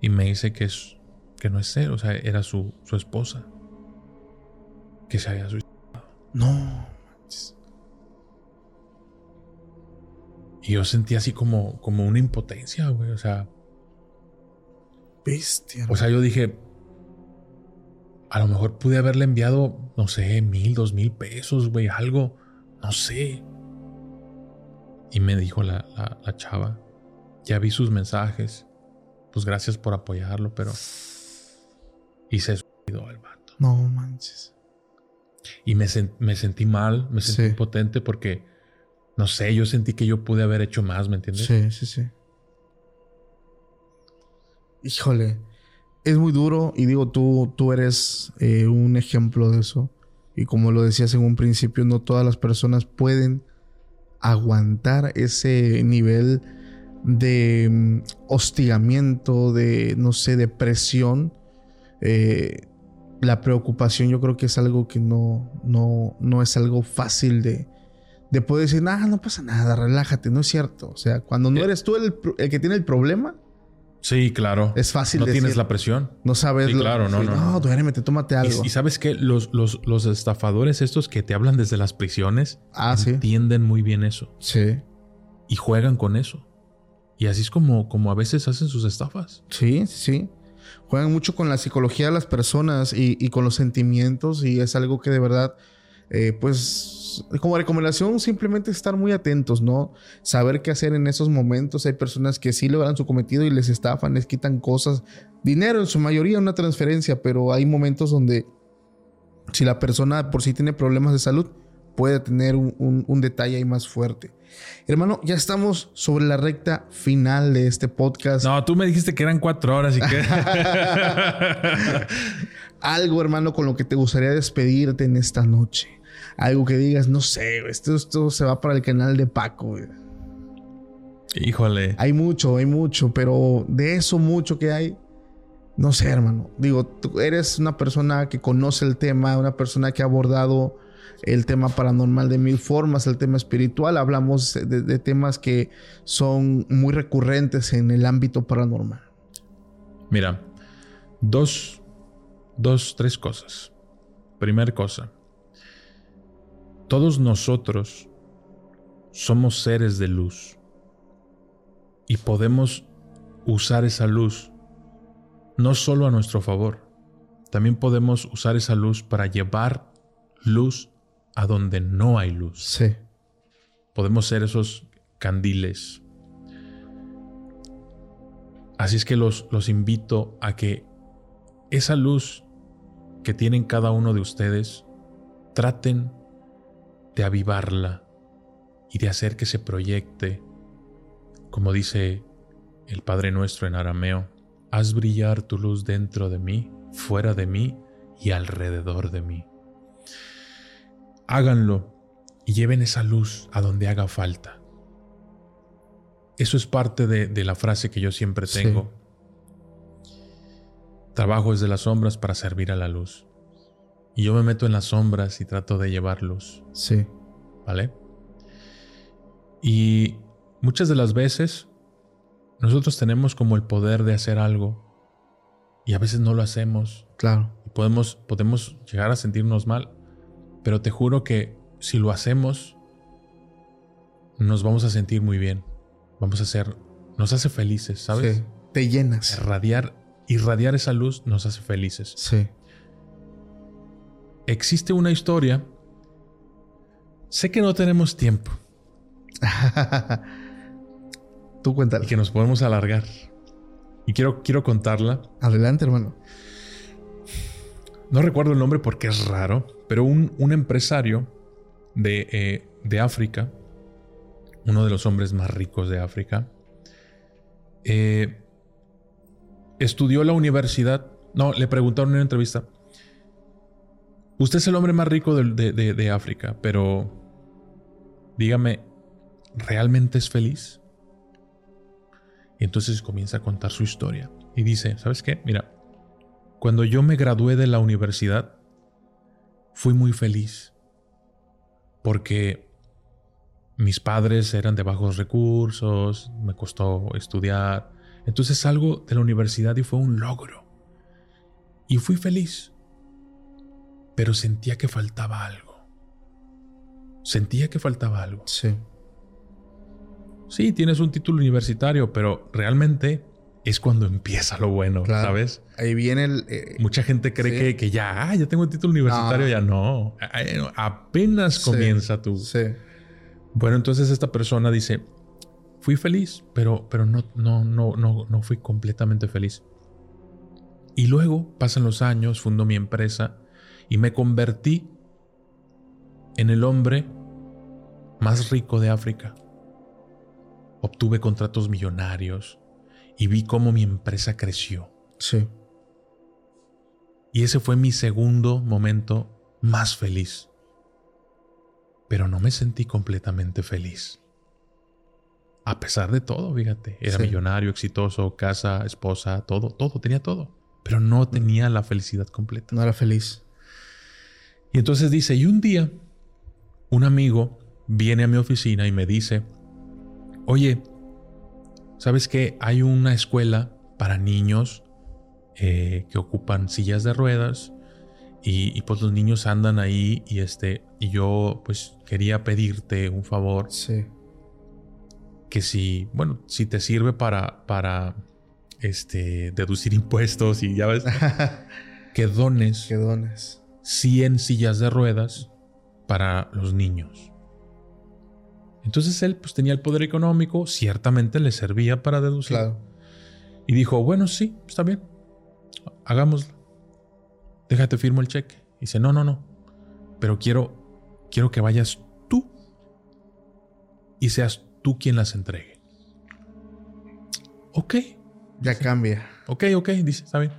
[SPEAKER 1] y me dice que, es, que no es él, o sea, era su, su esposa que se había suicidado.
[SPEAKER 2] No.
[SPEAKER 1] Y yo sentí así como, como una impotencia, güey. O sea.
[SPEAKER 2] Bestia.
[SPEAKER 1] O sea, yo dije. A lo mejor pude haberle enviado, no sé, mil, dos mil pesos, güey, algo. No sé. Y me dijo la, la, chava. Ya vi sus mensajes. Pues gracias por apoyarlo, pero. Y se suicidó el vato.
[SPEAKER 2] No manches.
[SPEAKER 1] Y me, me sentí mal, me sentí impotente porque no sé, yo sentí que yo pude haber hecho más, ¿me entiendes?
[SPEAKER 2] Sí, sí, sí. Híjole, es muy duro y digo, tú, tú eres eh, un ejemplo de eso. Y como lo decías en un principio, no todas las personas pueden aguantar ese nivel de mm, hostigamiento, de, no sé, de presión. Eh, la preocupación yo creo que es algo que no, no, no es algo fácil de, de poder decir, ah, no pasa nada, relájate, no es cierto. O sea, cuando no eh. eres tú el, que tiene el problema.
[SPEAKER 1] Sí, claro.
[SPEAKER 2] Es fácil.
[SPEAKER 1] No tienes la presión.
[SPEAKER 2] No sabes.
[SPEAKER 1] Sí, claro, no, no.
[SPEAKER 2] No, duérmete, tómate algo.
[SPEAKER 1] Y, sabes que los, los, los, estafadores estos que te hablan desde las prisiones
[SPEAKER 2] ah,
[SPEAKER 1] entienden muy bien eso.
[SPEAKER 2] Sí.
[SPEAKER 1] Y juegan con eso. Y así es como, como a veces hacen sus estafas.
[SPEAKER 2] Sí, sí. Juegan mucho con la psicología de las personas y, con los sentimientos y es algo que de verdad, eh, pues como recomendación, simplemente estar muy atentos, ¿no? Saber qué hacer en esos momentos. Hay personas que sí logran su cometido y les estafan, les quitan cosas, dinero en su mayoría, una transferencia, pero hay momentos donde si la persona por sí tiene problemas de salud, puede tener un, detalle ahí más fuerte. Hermano, ya estamos sobre la recta final de este podcast.
[SPEAKER 1] No, tú me dijiste que eran cuatro horas y que...
[SPEAKER 2] Algo, hermano, con lo que te gustaría despedirte en esta noche algo que digas, no sé, esto, esto se va para el canal de Paco.
[SPEAKER 1] Híjole.
[SPEAKER 2] Hay mucho, hay mucho, pero de eso mucho que hay, no sé, hermano. Digo, tú eres una persona que conoce el tema, una persona que ha abordado el tema paranormal de mil formas, el tema espiritual. Hablamos de, temas que son muy recurrentes en el ámbito paranormal.
[SPEAKER 1] Mira, dos, dos, tres cosas. Primer cosa, todos nosotros somos seres de luz y podemos usar esa luz no solo a nuestro favor, también podemos usar esa luz para llevar luz a donde no hay luz.
[SPEAKER 2] Sí.
[SPEAKER 1] Podemos ser esos candiles. Así es que los, los invito a que esa luz que tienen cada uno de ustedes traten de avivarla y de hacer que se proyecte, como dice el Padre nuestro en arameo, haz brillar tu luz dentro de mí, fuera de mí y alrededor de mí. Háganlo y lleven esa luz a donde haga falta. Eso es parte de, la frase que yo siempre tengo. Trabajo desde las sombras para servir a la luz. Y yo me meto en las sombras y trato de llevar luz.
[SPEAKER 2] Sí.
[SPEAKER 1] ¿Vale? Y muchas de las veces nosotros tenemos como el poder de hacer algo y a veces no lo hacemos.
[SPEAKER 2] Claro.
[SPEAKER 1] Y podemos, podemos llegar a sentirnos mal, pero te juro que si lo hacemos, nos vamos a sentir muy bien. Vamos a ser, nos hace felices, ¿sabes? Sí,
[SPEAKER 2] te llenas.
[SPEAKER 1] Irradiar, irradiar esa luz nos hace felices.
[SPEAKER 2] Sí
[SPEAKER 1] existe una historia. Sé que no tenemos tiempo.
[SPEAKER 2] Tú cuéntala.
[SPEAKER 1] Y que nos podemos alargar. Y quiero, quiero contarla.
[SPEAKER 2] Adelante, hermano.
[SPEAKER 1] No recuerdo el nombre porque es raro, pero un, empresario de, eh, de, África, uno de los hombres más ricos de África, eh, estudió la universidad. No, le preguntaron en una entrevista. Usted es el hombre más rico de, África, pero dígame, ¿realmente es feliz? Y entonces comienza a contar su historia. Y dice, ¿sabes qué? Mira, cuando yo me gradué de la universidad, fui muy feliz. Porque mis padres eran de bajos recursos, me costó estudiar. Entonces salgo de la universidad y fue un logro. Y fui feliz. Pero sentía que faltaba algo. Sentía que faltaba algo.
[SPEAKER 2] Sí.
[SPEAKER 1] Sí, tienes un título universitario, pero realmente es cuando empieza lo bueno, ¿sabes?
[SPEAKER 2] Ahí viene el... Eh,
[SPEAKER 1] Mucha gente cree que, ya, ah, ya tengo un título universitario, ya no. Apenas comienza tu...
[SPEAKER 2] Sí.
[SPEAKER 1] Bueno, entonces esta persona dice, fui feliz, pero, pero no, no, no, no, no fui completamente feliz. Y luego pasan los años, fundo mi empresa y me convertí en el hombre más rico de África. Obtuve contratos millonarios y vi cómo mi empresa creció.
[SPEAKER 2] Sí.
[SPEAKER 1] Y ese fue mi segundo momento más feliz pero no me sentí completamente feliz. A pesar de todo, fíjate, era millonario, exitoso, casa, esposa, todo, todo, tenía todo, pero no tenía la felicidad completa.
[SPEAKER 2] No era feliz.
[SPEAKER 1] Y entonces dice, y un día, un amigo viene a mi oficina y me dice, oye, ¿sabes qué? Hay una escuela para niños eh, que ocupan sillas de ruedas y, pues los niños andan ahí y este y yo pues quería pedirte un favor.
[SPEAKER 2] Sí.
[SPEAKER 1] Que si, bueno, si te sirve para para este deducir impuestos y ya ves que dones
[SPEAKER 2] que dones
[SPEAKER 1] 100 sillas de ruedas para los niños. Entonces él pues tenía el poder económico, ciertamente le servía para deducir.
[SPEAKER 2] Claro.
[SPEAKER 1] Y dijo, "Bueno, sí, está bien. Hagámoslo." déjate firmo el cheque. dice, no, no, no, pero quiero, quiero que vayas tú y seas tú quien las entregue. Ok.
[SPEAKER 2] Ya cambia.
[SPEAKER 1] Ok, ok, dice, está bien.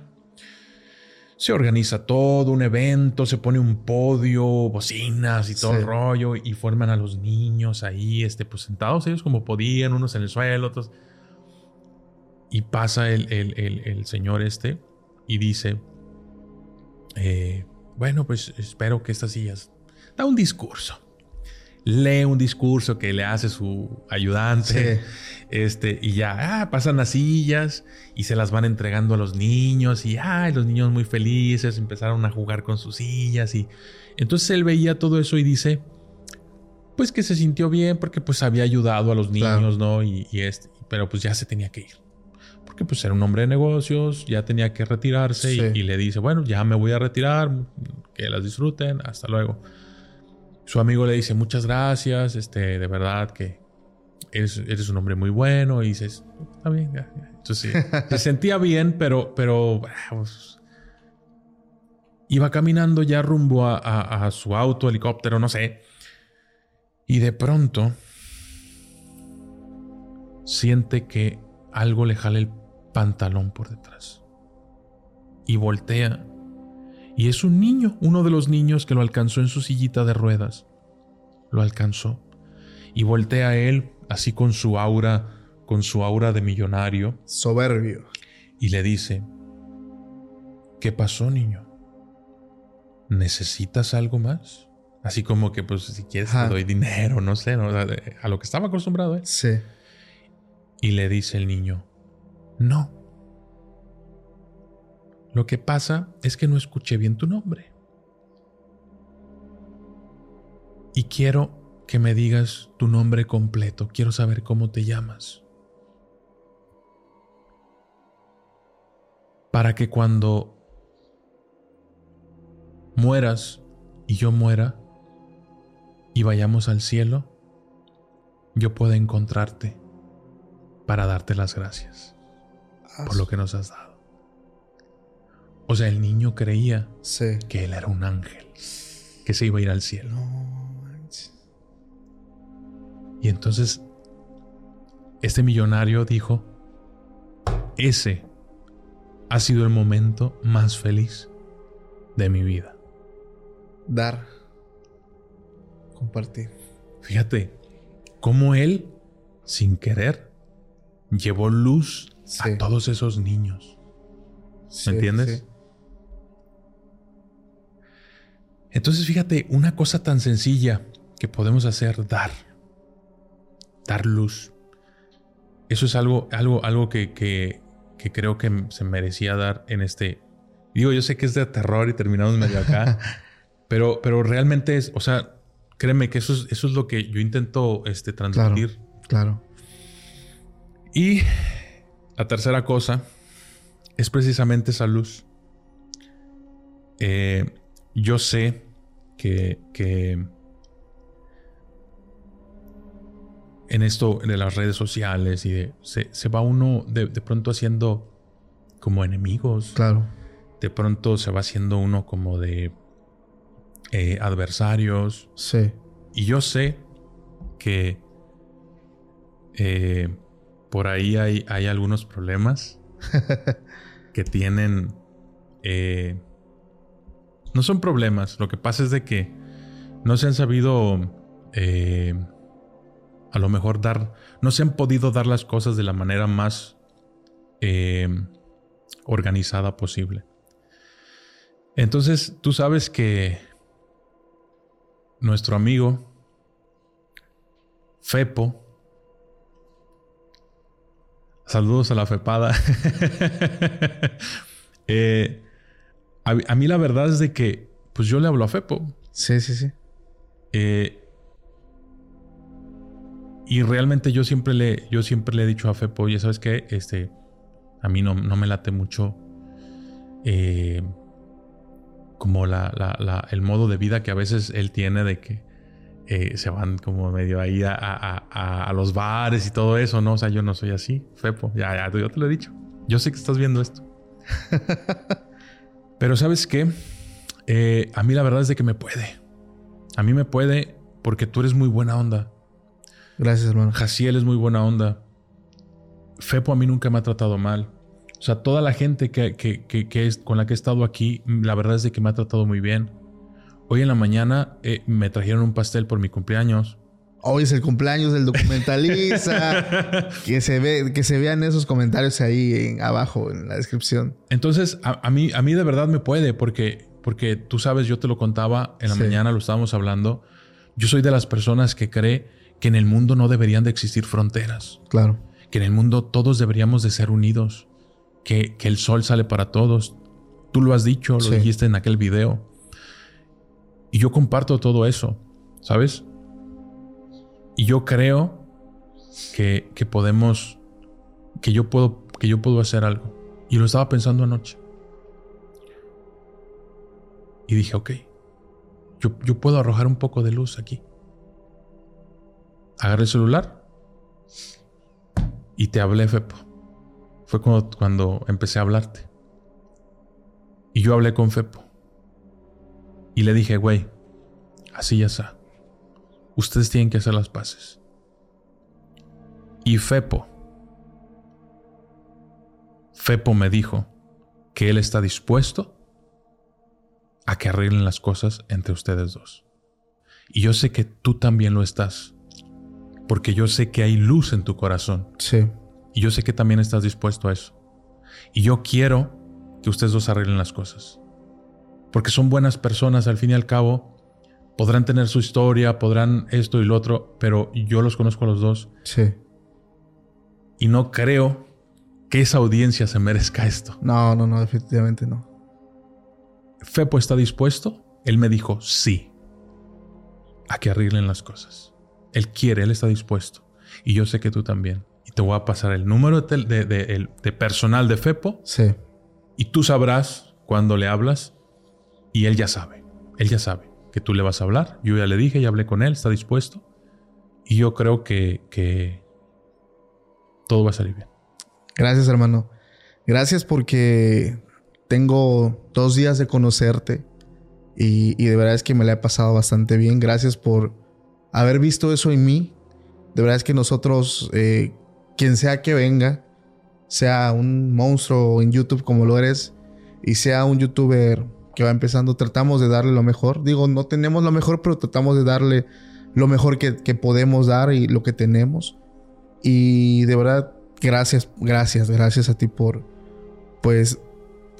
[SPEAKER 1] Se organiza todo, un evento, se pone un podio, bocinas y todo el rollo, y forman a los niños ahí, este, pues sentados ellos como podían, unos en el suelo, otros. Y pasa el, el señor este y dice, eh, bueno, pues espero que estas sillas... Da un discurso. Lee un discurso que le hace su ayudante. Este, y ya, ah, pasan las sillas y se las van entregando a los niños. Y ay, los niños muy felices empezaron a jugar con sus sillas. Y entonces él veía todo eso y dice: Pues que se sintió bien porque pues había ayudado a los niños, ¿no? Y, y este, pero pues ya se tenía que ir que pues era un hombre de negocios, ya tenía que retirarse y, le dice, bueno, ya me voy a retirar, que las disfruten, hasta luego. Su amigo le dice, muchas gracias, este, de verdad que eres, eres un hombre muy bueno y dices, está bien, Entonces se sentía bien, pero, pero pues, iba caminando ya rumbo a, a su auto, helicóptero, no sé. Y de pronto siente que algo le jala el pantalón por detrás. Y voltea. Y es un niño, uno de los niños que lo alcanzó en su sillita de ruedas. Lo alcanzó. Y voltea a él, así con su aura, con su aura de millonario.
[SPEAKER 2] Soberbio.
[SPEAKER 1] Y le dice, ¿qué pasó, niño? ¿Necesitas algo más? Así como que, pues, si quieres, te doy dinero, no sé, a lo que estaba acostumbrado. ¿eh?
[SPEAKER 2] Sí.
[SPEAKER 1] Y le dice el niño, no. Lo que pasa es que no escuché bien tu nombre. Y quiero que me digas tu nombre completo. Quiero saber cómo te llamas. Para que cuando mueras y yo muera y vayamos al cielo, yo pueda encontrarte para darte las gracias por lo que nos has dado. O sea, el niño creía que él era un ángel, que se iba a ir al cielo. y entonces, este millonario dijo, ese ha sido el momento más feliz de mi vida.
[SPEAKER 2] Dar. Compartir.
[SPEAKER 1] Fíjate, cómo él, sin querer, llevó luz a todos esos niños. ¿Me entiendes? Entonces, fíjate, una cosa tan sencilla que podemos hacer, dar. Dar luz. Eso es algo, algo, algo que, que, creo que se merecía dar en este. Digo, yo sé que es de terror y terminamos medio acá. pero, pero realmente es, o sea, créeme que eso es, eso es lo que yo intento este, transmitir.
[SPEAKER 2] Claro,
[SPEAKER 1] Y la tercera cosa es precisamente esa luz. Eh, yo sé que, que en esto de las redes sociales y se, va uno de, pronto haciendo como enemigos.
[SPEAKER 2] Claro.
[SPEAKER 1] De pronto se va haciendo uno como de eh, adversarios.
[SPEAKER 2] Sí.
[SPEAKER 1] Y yo sé que eh, por ahí hay, hay, algunos problemas que tienen... Eh, no son problemas, lo que pasa es de que no se han sabido a lo mejor dar, no se han podido dar las cosas de la manera más eh, organizada posible. Entonces, tú sabes que nuestro amigo Fepo, saludos a la Fepada, eh, a, mí la verdad es de que, pues yo le hablo a Fepo.
[SPEAKER 2] Sí, sí, sí.
[SPEAKER 1] Eh, y realmente yo siempre le, yo siempre le he dicho a Fepo, oye, ¿sabes qué? Este, a mí no, no me late mucho eh, como la, el modo de vida que a veces él tiene de que eh, se van como medio ahí a, los bares y todo eso, ¿no? O sea, yo no soy así, Fepo, ya, ya, yo te lo he dicho. Yo sé que estás viendo esto. Pero ¿sabes qué? Eh, a mí la verdad es de que me puede. A mí me puede porque tú eres muy buena onda.
[SPEAKER 2] Gracias, hermano.
[SPEAKER 1] Jaciel es muy buena onda. Fepo a mí nunca me ha tratado mal. O sea, toda la gente que, que, es, con la que he estado aquí, la verdad es de que me ha tratado muy bien. Hoy en la mañana eh, me trajeron un pastel por mi cumpleaños.
[SPEAKER 2] Hoy es el cumpleaños del documentalista. que, se ve, que se vean esos comentarios ahí en, abajo en la descripción.
[SPEAKER 1] Entonces, a, mí, a mí de verdad me puede, porque, porque tú sabes, yo te lo contaba en la mañana, lo estábamos hablando. Yo soy de las personas que cree que en el mundo no deberían de existir fronteras.
[SPEAKER 2] Claro.
[SPEAKER 1] Que en el mundo todos deberíamos de ser unidos. Que, que el sol sale para todos. Tú lo has dicho, lo dijiste en aquel video. Y yo comparto todo eso, ¿sabes? Y yo creo que, que podemos, que yo puedo, que yo puedo hacer algo. Y lo estaba pensando anoche. Y dije, ok, yo, yo puedo arrojar un poco de luz aquí agarré el celular y te hablé, Fepo. Fue cuando, cuando empecé a hablarte. Y yo hablé con Fepo. Y le dije, güey, así ya está. Ustedes tienen que hacer las paces. Y Fepo, Fepo me dijo que él está dispuesto a que arreglen las cosas entre ustedes dos. Y yo sé que tú también lo estás porque yo sé que hay luz en tu corazón.
[SPEAKER 2] Sí.
[SPEAKER 1] Y yo sé que también estás dispuesto a eso. Y yo quiero que ustedes dos arreglen las cosas. Porque son buenas personas, al fin y al cabo. Podrán tener su historia, podrán esto y lo otro, pero yo los conozco a los dos.
[SPEAKER 2] Sí.
[SPEAKER 1] Y no creo que esa audiencia se merezca esto.
[SPEAKER 2] No, no, no, definitivamente no.
[SPEAKER 1] Fepo está dispuesto. Él me dijo sí a que arreglen las cosas. Él quiere, Él está dispuesto. Y yo sé que tú también. Y te voy a pasar el número de, personal de FEPO.
[SPEAKER 2] Sí.
[SPEAKER 1] Y tú sabrás cuando le hablas. Y Él ya sabe. Él ya sabe que tú le vas a hablar. Yo ya le dije, ya hablé con Él, está dispuesto. Y yo creo que, que todo va a salir bien.
[SPEAKER 2] Gracias, hermano. Gracias porque tengo dos días de conocerte y, y, de verdad es que me la he pasado bastante bien. Gracias por haber visto eso en mí. De verdad es que nosotros, eh, quien sea que venga, sea un monstruo en YouTube como lo eres y sea un youtuber que va empezando, tratamos de darle lo mejor. Digo, no tenemos lo mejor, pero tratamos de darle lo mejor que, que podemos dar y lo que tenemos. Y de verdad, gracias, gracias, gracias a ti por, pues,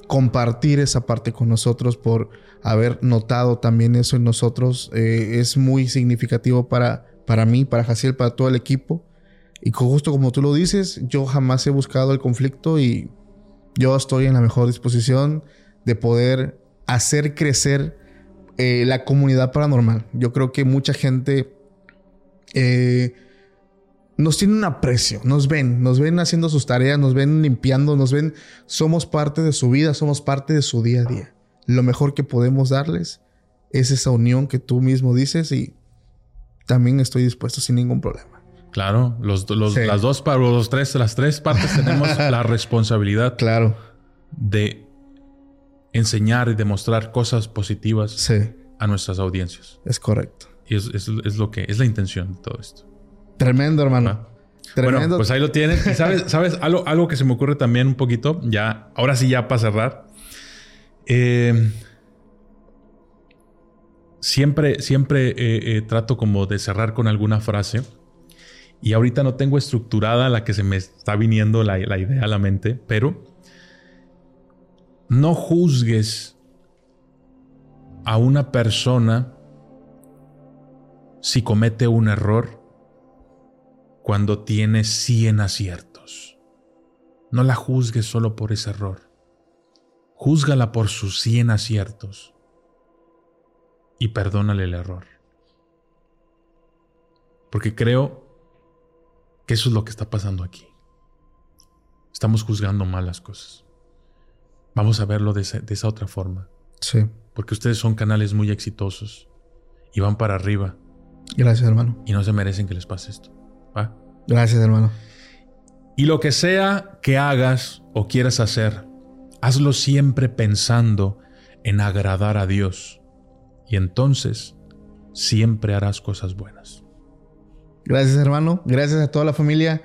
[SPEAKER 2] compartir esa parte con nosotros, por haber notado también eso en nosotros. Eh, es muy significativo para, para mí, para Jaciel, para todo el equipo. Y justo como tú lo dices, yo jamás he buscado el conflicto y yo estoy en la mejor disposición de poder hacer crecer eh, la comunidad paranormal. Yo creo que mucha gente eh, nos tiene un aprecio, nos ven, nos ven haciendo sus tareas, nos ven limpiando, nos ven, somos parte de su vida, somos parte de su día a día. Lo mejor que podemos darles es esa unión que tú mismo dices y también estoy dispuesto sin ningún problema.
[SPEAKER 1] Claro, los, las dos, los tres, las tres partes tenemos la responsabilidad.
[SPEAKER 2] Claro.
[SPEAKER 1] De enseñar y demostrar cosas positivas a nuestras audiencias.
[SPEAKER 2] Es correcto.
[SPEAKER 1] Y es, es, lo que es la intención de todo esto.
[SPEAKER 2] Tremendo, hermano.
[SPEAKER 1] Tremendo. Bueno, pues ahí lo tienen. Y sabes, sabes algo, algo que se me ocurre también un poquito, ya, ahora sí, ya para cerrar. Eh, siempre, siempre eh, eh, trato como de cerrar con alguna frase. Y ahorita no tengo estructurada la que se me está viniendo la, la idea a la mente, pero no juzgues a una persona si comete un error cuando tiene 100 aciertos. No la juzgues solo por ese error. Júzgala por sus 100 aciertos y perdónale el error. Porque creo que eso es lo que está pasando aquí. Estamos juzgando mal las cosas. Vamos a verlo de esa, otra forma.
[SPEAKER 2] Sí.
[SPEAKER 1] Porque ustedes son canales muy exitosos y van para arriba.
[SPEAKER 2] Gracias, hermano.
[SPEAKER 1] Y no se merecen que les pase esto. ¿Va?
[SPEAKER 2] Gracias, hermano.
[SPEAKER 1] Y lo que sea que hagas o quieras hacer, hazlo siempre pensando en agradar a Dios. Y entonces siempre harás cosas buenas.
[SPEAKER 2] Gracias, hermano. Gracias a toda la familia.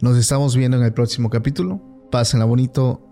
[SPEAKER 2] Nos estamos viendo en el próximo capítulo. Pásenla bonito.